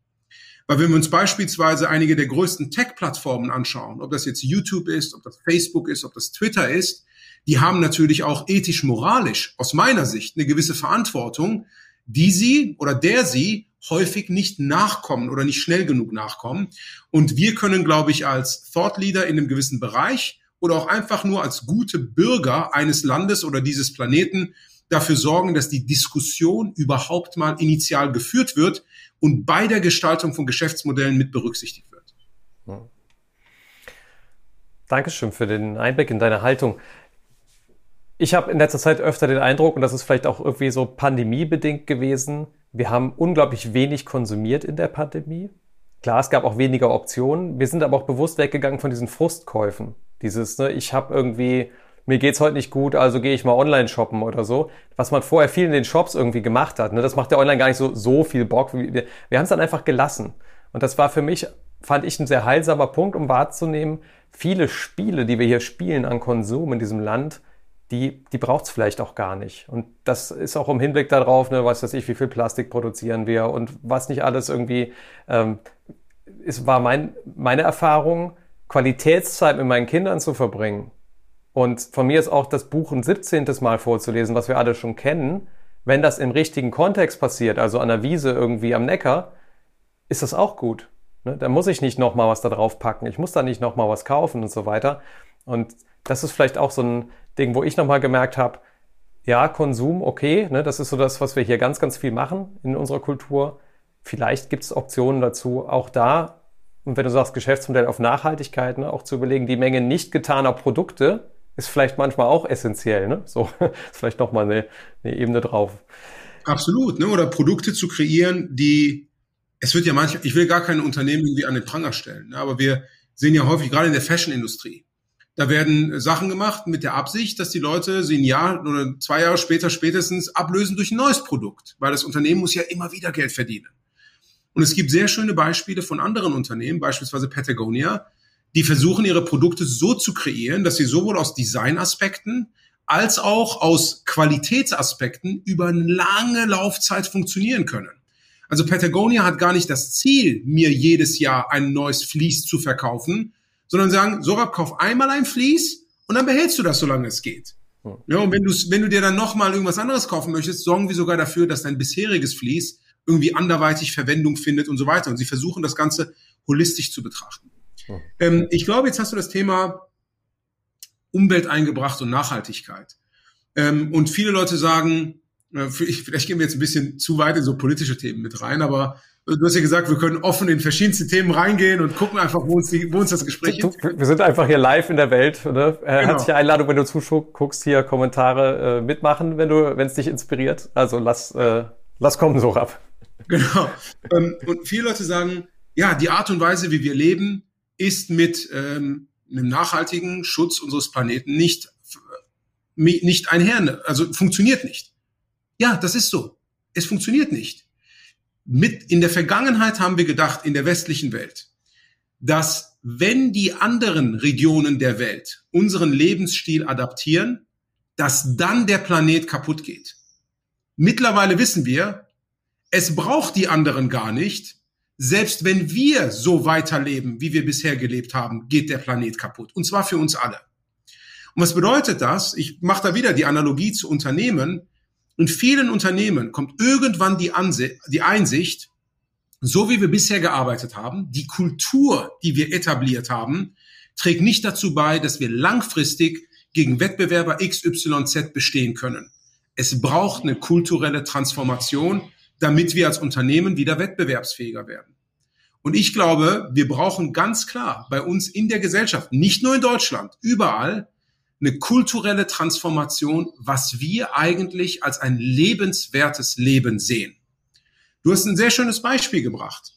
Weil wenn wir uns beispielsweise einige der größten Tech-Plattformen anschauen, ob das jetzt YouTube ist, ob das Facebook ist, ob das Twitter ist, die haben natürlich auch ethisch-moralisch aus meiner Sicht eine gewisse Verantwortung, die sie oder der sie häufig nicht nachkommen oder nicht schnell genug nachkommen. Und wir können, glaube ich, als Thought Leader in einem gewissen Bereich oder auch einfach nur als gute Bürger eines Landes oder dieses Planeten dafür sorgen, dass die Diskussion überhaupt mal initial geführt wird und bei der Gestaltung von Geschäftsmodellen mit berücksichtigt wird. Dankeschön für den Einblick in deine Haltung. Ich habe in letzter Zeit öfter den Eindruck, und das ist vielleicht auch irgendwie so pandemiebedingt gewesen, wir haben unglaublich wenig konsumiert in der Pandemie. Klar, es gab auch weniger Optionen. Wir sind aber auch bewusst weggegangen von diesen Frustkäufen. Dieses, ne, ich habe irgendwie mir geht's heute nicht gut, also gehe ich mal online shoppen oder so. Was man vorher viel in den Shops irgendwie gemacht hat. Ne? Das macht ja online gar nicht so, so viel Bock. Wir, wir haben es dann einfach gelassen. Und das war für mich, fand ich, ein sehr heilsamer Punkt, um wahrzunehmen, viele Spiele, die wir hier spielen an Konsum in diesem Land, die, die braucht's vielleicht auch gar nicht. Und das ist auch im Hinblick darauf, ne, was weiß ich, wie viel Plastik produzieren wir und was nicht alles irgendwie, ähm, es war mein, meine Erfahrung, Qualitätszeit mit meinen Kindern zu verbringen, und von mir ist auch das Buch ein 17. Mal vorzulesen, was wir alle schon kennen. Wenn das im richtigen Kontext passiert, also an der Wiese irgendwie am Neckar, ist das auch gut. Ne? Da muss ich nicht nochmal was da drauf packen. Ich muss da nicht nochmal was kaufen und so weiter. Und das ist vielleicht auch so ein Ding, wo ich nochmal gemerkt habe, ja, Konsum, okay, ne, das ist so das, was wir hier ganz, ganz viel machen in unserer Kultur. Vielleicht gibt es Optionen dazu, auch da, und wenn du sagst Geschäftsmodell auf Nachhaltigkeit, ne, auch zu überlegen, die Menge nicht getaner Produkte, ist vielleicht manchmal auch essentiell. Ne? So ist vielleicht nochmal eine, eine Ebene drauf. Absolut, ne? Oder Produkte zu kreieren, die es wird ja manchmal, ich will gar keine Unternehmen irgendwie an den Pranger stellen, ne? aber wir sehen ja häufig, gerade in der Fashion-Industrie, da werden Sachen gemacht mit der Absicht, dass die Leute sie ein Jahr oder zwei Jahre später spätestens ablösen durch ein neues Produkt, weil das Unternehmen muss ja immer wieder Geld verdienen. Und es gibt sehr schöne Beispiele von anderen Unternehmen, beispielsweise Patagonia, die versuchen, ihre Produkte so zu kreieren, dass sie sowohl aus Designaspekten als auch aus Qualitätsaspekten über eine lange Laufzeit funktionieren können. Also Patagonia hat gar nicht das Ziel, mir jedes Jahr ein neues Vlies zu verkaufen, sondern sagen, Sorab, kauf einmal ein Vlies und dann behältst du das, solange es geht. Ja, und wenn du, wenn du dir dann nochmal irgendwas anderes kaufen möchtest, sorgen wir sogar dafür, dass dein bisheriges Vlies irgendwie anderweitig Verwendung findet und so weiter. Und sie versuchen das Ganze holistisch zu betrachten. Ähm, ich glaube, jetzt hast du das Thema Umwelt eingebracht und Nachhaltigkeit. Ähm, und viele Leute sagen, äh, vielleicht gehen wir jetzt ein bisschen zu weit in so politische Themen mit rein, aber du hast ja gesagt, wir können offen in verschiedenste Themen reingehen und gucken einfach, wo uns, die, wo uns das Gespräch du, Wir sind einfach hier live in der Welt. Ne? Äh, genau. Herzliche Einladung, wenn du zuguckst, hier Kommentare äh, mitmachen, wenn du, wenn es dich inspiriert. Also lass, äh, lass kommen so ab. Genau. Ähm, und viele Leute sagen, ja, die Art und Weise, wie wir leben, ist mit ähm, einem nachhaltigen Schutz unseres Planeten nicht, nicht einher, also funktioniert nicht. Ja, das ist so. Es funktioniert nicht. Mit, in der Vergangenheit haben wir gedacht, in der westlichen Welt, dass wenn die anderen Regionen der Welt unseren Lebensstil adaptieren, dass dann der Planet kaputt geht. Mittlerweile wissen wir, es braucht die anderen gar nicht. Selbst wenn wir so weiterleben, wie wir bisher gelebt haben, geht der Planet kaputt. Und zwar für uns alle. Und was bedeutet das? Ich mache da wieder die Analogie zu Unternehmen. In vielen Unternehmen kommt irgendwann die, Anse die Einsicht, so wie wir bisher gearbeitet haben, die Kultur, die wir etabliert haben, trägt nicht dazu bei, dass wir langfristig gegen Wettbewerber XYZ bestehen können. Es braucht eine kulturelle Transformation, damit wir als Unternehmen wieder wettbewerbsfähiger werden. Und ich glaube, wir brauchen ganz klar bei uns in der Gesellschaft, nicht nur in Deutschland, überall eine kulturelle Transformation, was wir eigentlich als ein lebenswertes Leben sehen. Du hast ein sehr schönes Beispiel gebracht.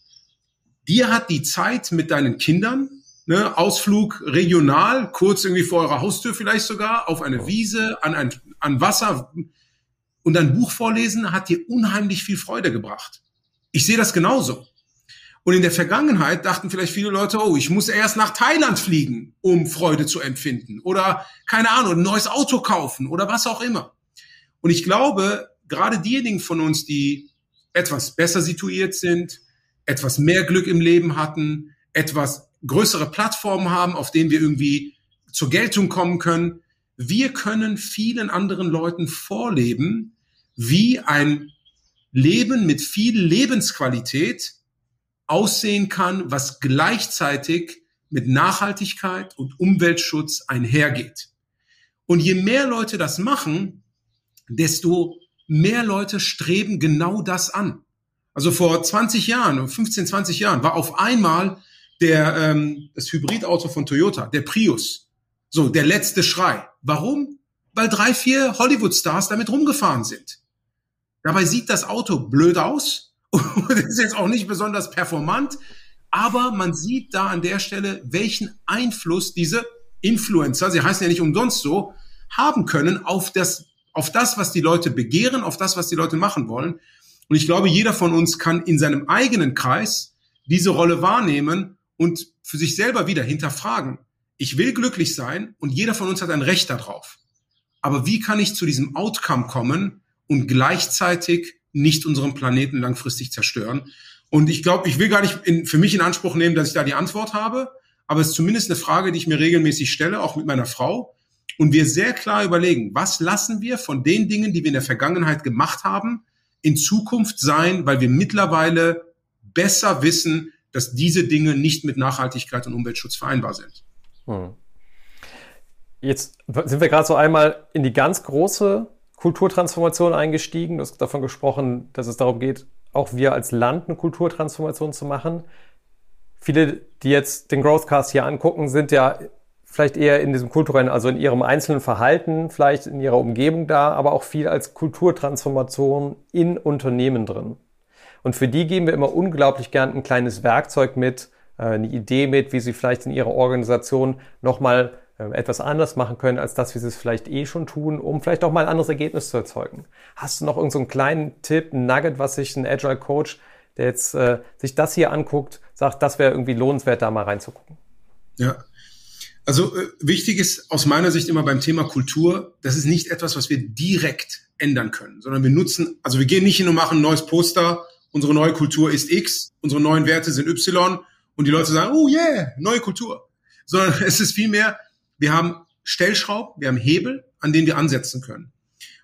Dir hat die Zeit mit deinen Kindern, ne, Ausflug regional, kurz irgendwie vor eurer Haustür vielleicht sogar, auf eine Wiese, an ein an Wasser und ein Buch vorlesen, hat dir unheimlich viel Freude gebracht. Ich sehe das genauso. Und in der Vergangenheit dachten vielleicht viele Leute, oh, ich muss erst nach Thailand fliegen, um Freude zu empfinden. Oder, keine Ahnung, ein neues Auto kaufen oder was auch immer. Und ich glaube, gerade diejenigen von uns, die etwas besser situiert sind, etwas mehr Glück im Leben hatten, etwas größere Plattformen haben, auf denen wir irgendwie zur Geltung kommen können. Wir können vielen anderen Leuten vorleben, wie ein Leben mit viel Lebensqualität aussehen kann, was gleichzeitig mit Nachhaltigkeit und Umweltschutz einhergeht. Und je mehr Leute das machen, desto mehr Leute streben genau das an. Also vor 20 Jahren, 15, 20 Jahren war auf einmal der ähm, das Hybridauto von Toyota, der Prius, so der letzte Schrei. Warum? Weil drei, vier Hollywood-Stars damit rumgefahren sind. Dabei sieht das Auto blöd aus, das ist jetzt auch nicht besonders performant, aber man sieht da an der Stelle, welchen Einfluss diese Influencer, sie heißen ja nicht umsonst so, haben können auf das, auf das, was die Leute begehren, auf das, was die Leute machen wollen. Und ich glaube, jeder von uns kann in seinem eigenen Kreis diese Rolle wahrnehmen und für sich selber wieder hinterfragen. Ich will glücklich sein und jeder von uns hat ein Recht darauf. Aber wie kann ich zu diesem Outcome kommen und gleichzeitig nicht unseren Planeten langfristig zerstören. Und ich glaube, ich will gar nicht in, für mich in Anspruch nehmen, dass ich da die Antwort habe, aber es ist zumindest eine Frage, die ich mir regelmäßig stelle, auch mit meiner Frau. Und wir sehr klar überlegen, was lassen wir von den Dingen, die wir in der Vergangenheit gemacht haben, in Zukunft sein, weil wir mittlerweile besser wissen, dass diese Dinge nicht mit Nachhaltigkeit und Umweltschutz vereinbar sind. Hm. Jetzt sind wir gerade so einmal in die ganz große Kulturtransformation eingestiegen. Du hast davon gesprochen, dass es darum geht, auch wir als Land eine Kulturtransformation zu machen. Viele, die jetzt den Growthcast hier angucken, sind ja vielleicht eher in diesem kulturellen, also in ihrem einzelnen Verhalten, vielleicht in ihrer Umgebung da, aber auch viel als Kulturtransformation in Unternehmen drin. Und für die geben wir immer unglaublich gern ein kleines Werkzeug mit, äh, eine Idee mit, wie sie vielleicht in ihrer Organisation nochmal etwas anders machen können, als das, wie sie es vielleicht eh schon tun, um vielleicht auch mal ein anderes Ergebnis zu erzeugen. Hast du noch irgendeinen so kleinen Tipp, ein Nugget, was sich ein Agile Coach, der jetzt äh, sich das hier anguckt, sagt, das wäre irgendwie lohnenswert, da mal reinzugucken? Ja. Also äh, wichtig ist aus meiner Sicht immer beim Thema Kultur, das ist nicht etwas, was wir direkt ändern können, sondern wir nutzen, also wir gehen nicht hin und machen ein neues Poster, unsere neue Kultur ist X, unsere neuen Werte sind Y und die Leute sagen, oh yeah, neue Kultur. Sondern es ist vielmehr, wir haben Stellschrauben, wir haben Hebel, an denen wir ansetzen können.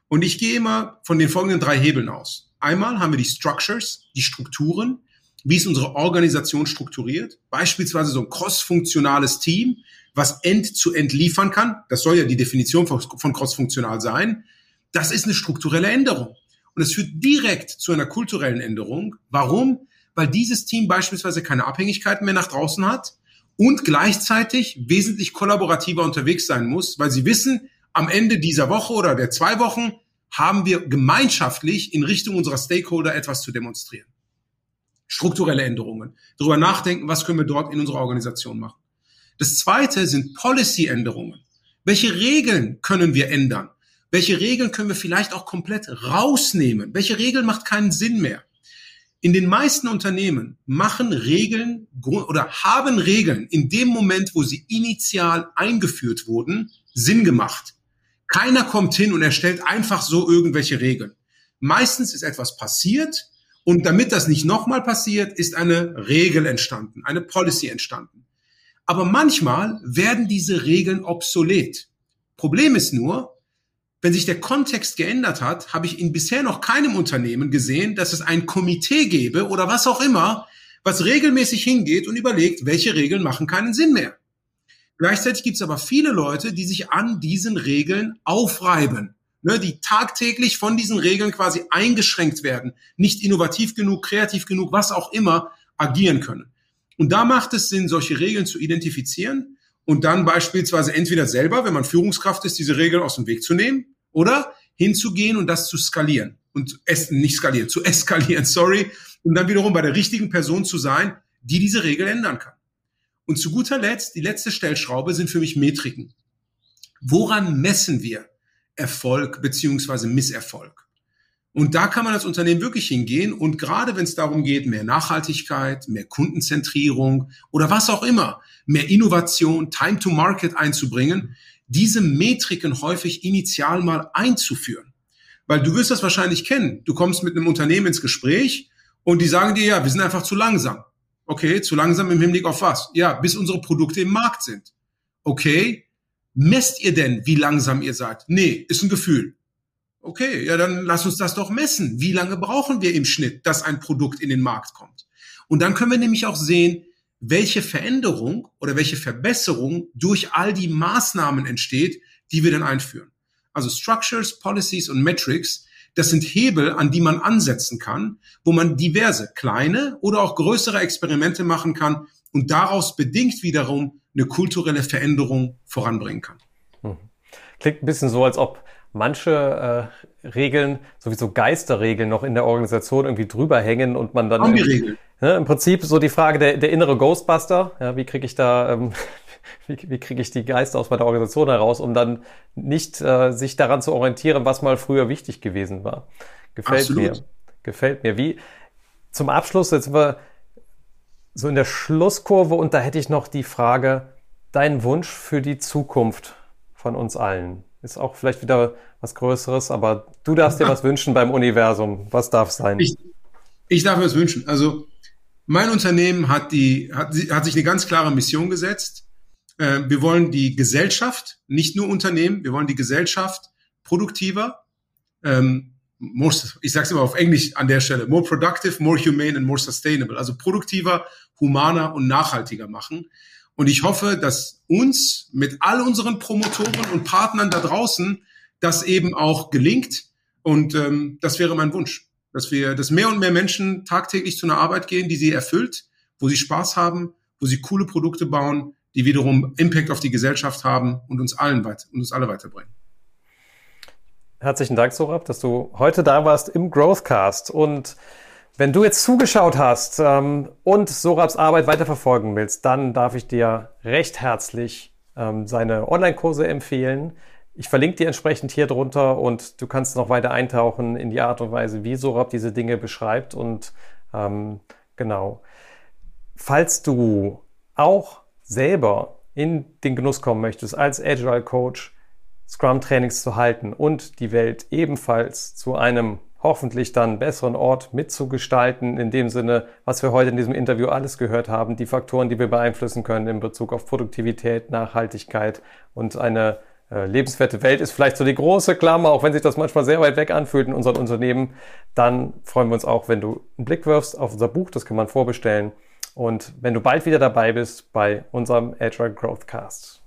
Und ich gehe immer von den folgenden drei Hebeln aus. Einmal haben wir die Structures, die Strukturen. Wie ist unsere Organisation strukturiert? Beispielsweise so ein cross-funktionales Team, was end-zu-end -end liefern kann. Das soll ja die Definition von, cross-funktional sein. Das ist eine strukturelle Änderung. Und es führt direkt zu einer kulturellen Änderung. Warum? Weil dieses Team beispielsweise keine Abhängigkeiten mehr nach draußen hat, und gleichzeitig wesentlich kollaborativer unterwegs sein muss, weil sie wissen, am Ende dieser Woche oder der zwei Wochen haben wir gemeinschaftlich in Richtung unserer Stakeholder etwas zu demonstrieren. Strukturelle Änderungen. Darüber nachdenken, was können wir dort in unserer Organisation machen. Das zweite sind Policy-Änderungen. Welche Regeln können wir ändern? Welche Regeln können wir vielleicht auch komplett rausnehmen? Welche Regel macht keinen Sinn mehr? In den meisten Unternehmen machen Regeln oder haben Regeln in dem Moment, wo sie initial eingeführt wurden, Sinn gemacht. Keiner kommt hin und erstellt einfach so irgendwelche Regeln. Meistens ist etwas passiert und damit das nicht nochmal passiert, ist eine Regel entstanden, eine Policy entstanden. Aber manchmal werden diese Regeln obsolet. Problem ist nur, wenn sich der Kontext geändert hat, habe ich in bisher noch keinem Unternehmen gesehen, dass es ein Komitee gäbe oder was auch immer, was regelmäßig hingeht und überlegt, welche Regeln machen keinen Sinn mehr. Gleichzeitig gibt es aber viele Leute, die sich an diesen Regeln aufreiben, ne, die tagtäglich von diesen Regeln quasi eingeschränkt werden, nicht innovativ genug, kreativ genug, was auch immer agieren können. Und da macht es Sinn, solche Regeln zu identifizieren und dann beispielsweise entweder selber, wenn man Führungskraft ist, diese Regeln aus dem Weg zu nehmen oder hinzugehen und das zu skalieren und es nicht skalieren, zu eskalieren, sorry, und dann wiederum bei der richtigen Person zu sein, die diese Regel ändern kann. Und zu guter Letzt, die letzte Stellschraube sind für mich Metriken. Woran messen wir Erfolg beziehungsweise Misserfolg? Und da kann man als Unternehmen wirklich hingehen und gerade wenn es darum geht, mehr Nachhaltigkeit, mehr Kundenzentrierung oder was auch immer, mehr Innovation, Time to Market einzubringen, diese Metriken häufig initial mal einzuführen. Weil du wirst das wahrscheinlich kennen. Du kommst mit einem Unternehmen ins Gespräch und die sagen dir, ja, wir sind einfach zu langsam. Okay, zu langsam im Hinblick auf was? Ja, bis unsere Produkte im Markt sind. Okay, messt ihr denn, wie langsam ihr seid? Nee, ist ein Gefühl. Okay, ja, dann lass uns das doch messen. Wie lange brauchen wir im Schnitt, dass ein Produkt in den Markt kommt? Und dann können wir nämlich auch sehen, welche Veränderung oder welche Verbesserung durch all die Maßnahmen entsteht, die wir dann einführen. Also Structures, Policies und Metrics, das sind Hebel, an die man ansetzen kann, wo man diverse kleine oder auch größere Experimente machen kann und daraus bedingt wiederum eine kulturelle Veränderung voranbringen kann. Hm. Klingt ein bisschen so, als ob manche äh, Regeln, sowieso Geisterregeln noch in der Organisation irgendwie drüber hängen und man dann Regeln. Ne, Im Prinzip so die Frage der, der innere Ghostbuster, ja, wie kriege ich da, ähm, wie, wie kriege ich die Geister aus meiner Organisation heraus, um dann nicht äh, sich daran zu orientieren, was mal früher wichtig gewesen war. Gefällt Absolut. mir. Gefällt mir. Wie zum Abschluss, jetzt sind wir so in der Schlusskurve und da hätte ich noch die Frage, dein Wunsch für die Zukunft von uns allen. Ist auch vielleicht wieder was Größeres, aber du darfst dir was wünschen beim Universum. Was darf sein? Ich, ich darf mir was wünschen. Also mein Unternehmen hat, die, hat, hat sich eine ganz klare Mission gesetzt. Äh, wir wollen die Gesellschaft, nicht nur Unternehmen, wir wollen die Gesellschaft produktiver, ähm, more, ich sage es immer auf Englisch an der Stelle, more productive, more humane and more sustainable. Also produktiver, humaner und nachhaltiger machen. Und ich hoffe, dass uns mit all unseren Promotoren und Partnern da draußen das eben auch gelingt. Und ähm, das wäre mein Wunsch, dass wir, dass mehr und mehr Menschen tagtäglich zu einer Arbeit gehen, die sie erfüllt, wo sie Spaß haben, wo sie coole Produkte bauen, die wiederum Impact auf die Gesellschaft haben und uns allen weit, und uns alle weiterbringen. Herzlichen Dank, Sorab, dass du heute da warst im Growthcast und wenn du jetzt zugeschaut hast ähm, und Sorabs Arbeit weiterverfolgen willst, dann darf ich dir recht herzlich ähm, seine Online-Kurse empfehlen. Ich verlinke dir entsprechend hier drunter und du kannst noch weiter eintauchen in die Art und Weise, wie Sorab diese Dinge beschreibt. Und ähm, genau, falls du auch selber in den Genuss kommen möchtest, als Agile Coach Scrum-Trainings zu halten und die Welt ebenfalls zu einem hoffentlich dann besseren Ort mitzugestalten, in dem Sinne, was wir heute in diesem Interview alles gehört haben, die Faktoren, die wir beeinflussen können in Bezug auf Produktivität, Nachhaltigkeit und eine äh, lebenswerte Welt ist vielleicht so die große Klammer, auch wenn sich das manchmal sehr weit weg anfühlt in unseren Unternehmen, dann freuen wir uns auch, wenn du einen Blick wirfst auf unser Buch, das kann man vorbestellen und wenn du bald wieder dabei bist bei unserem Agile Growth Cast.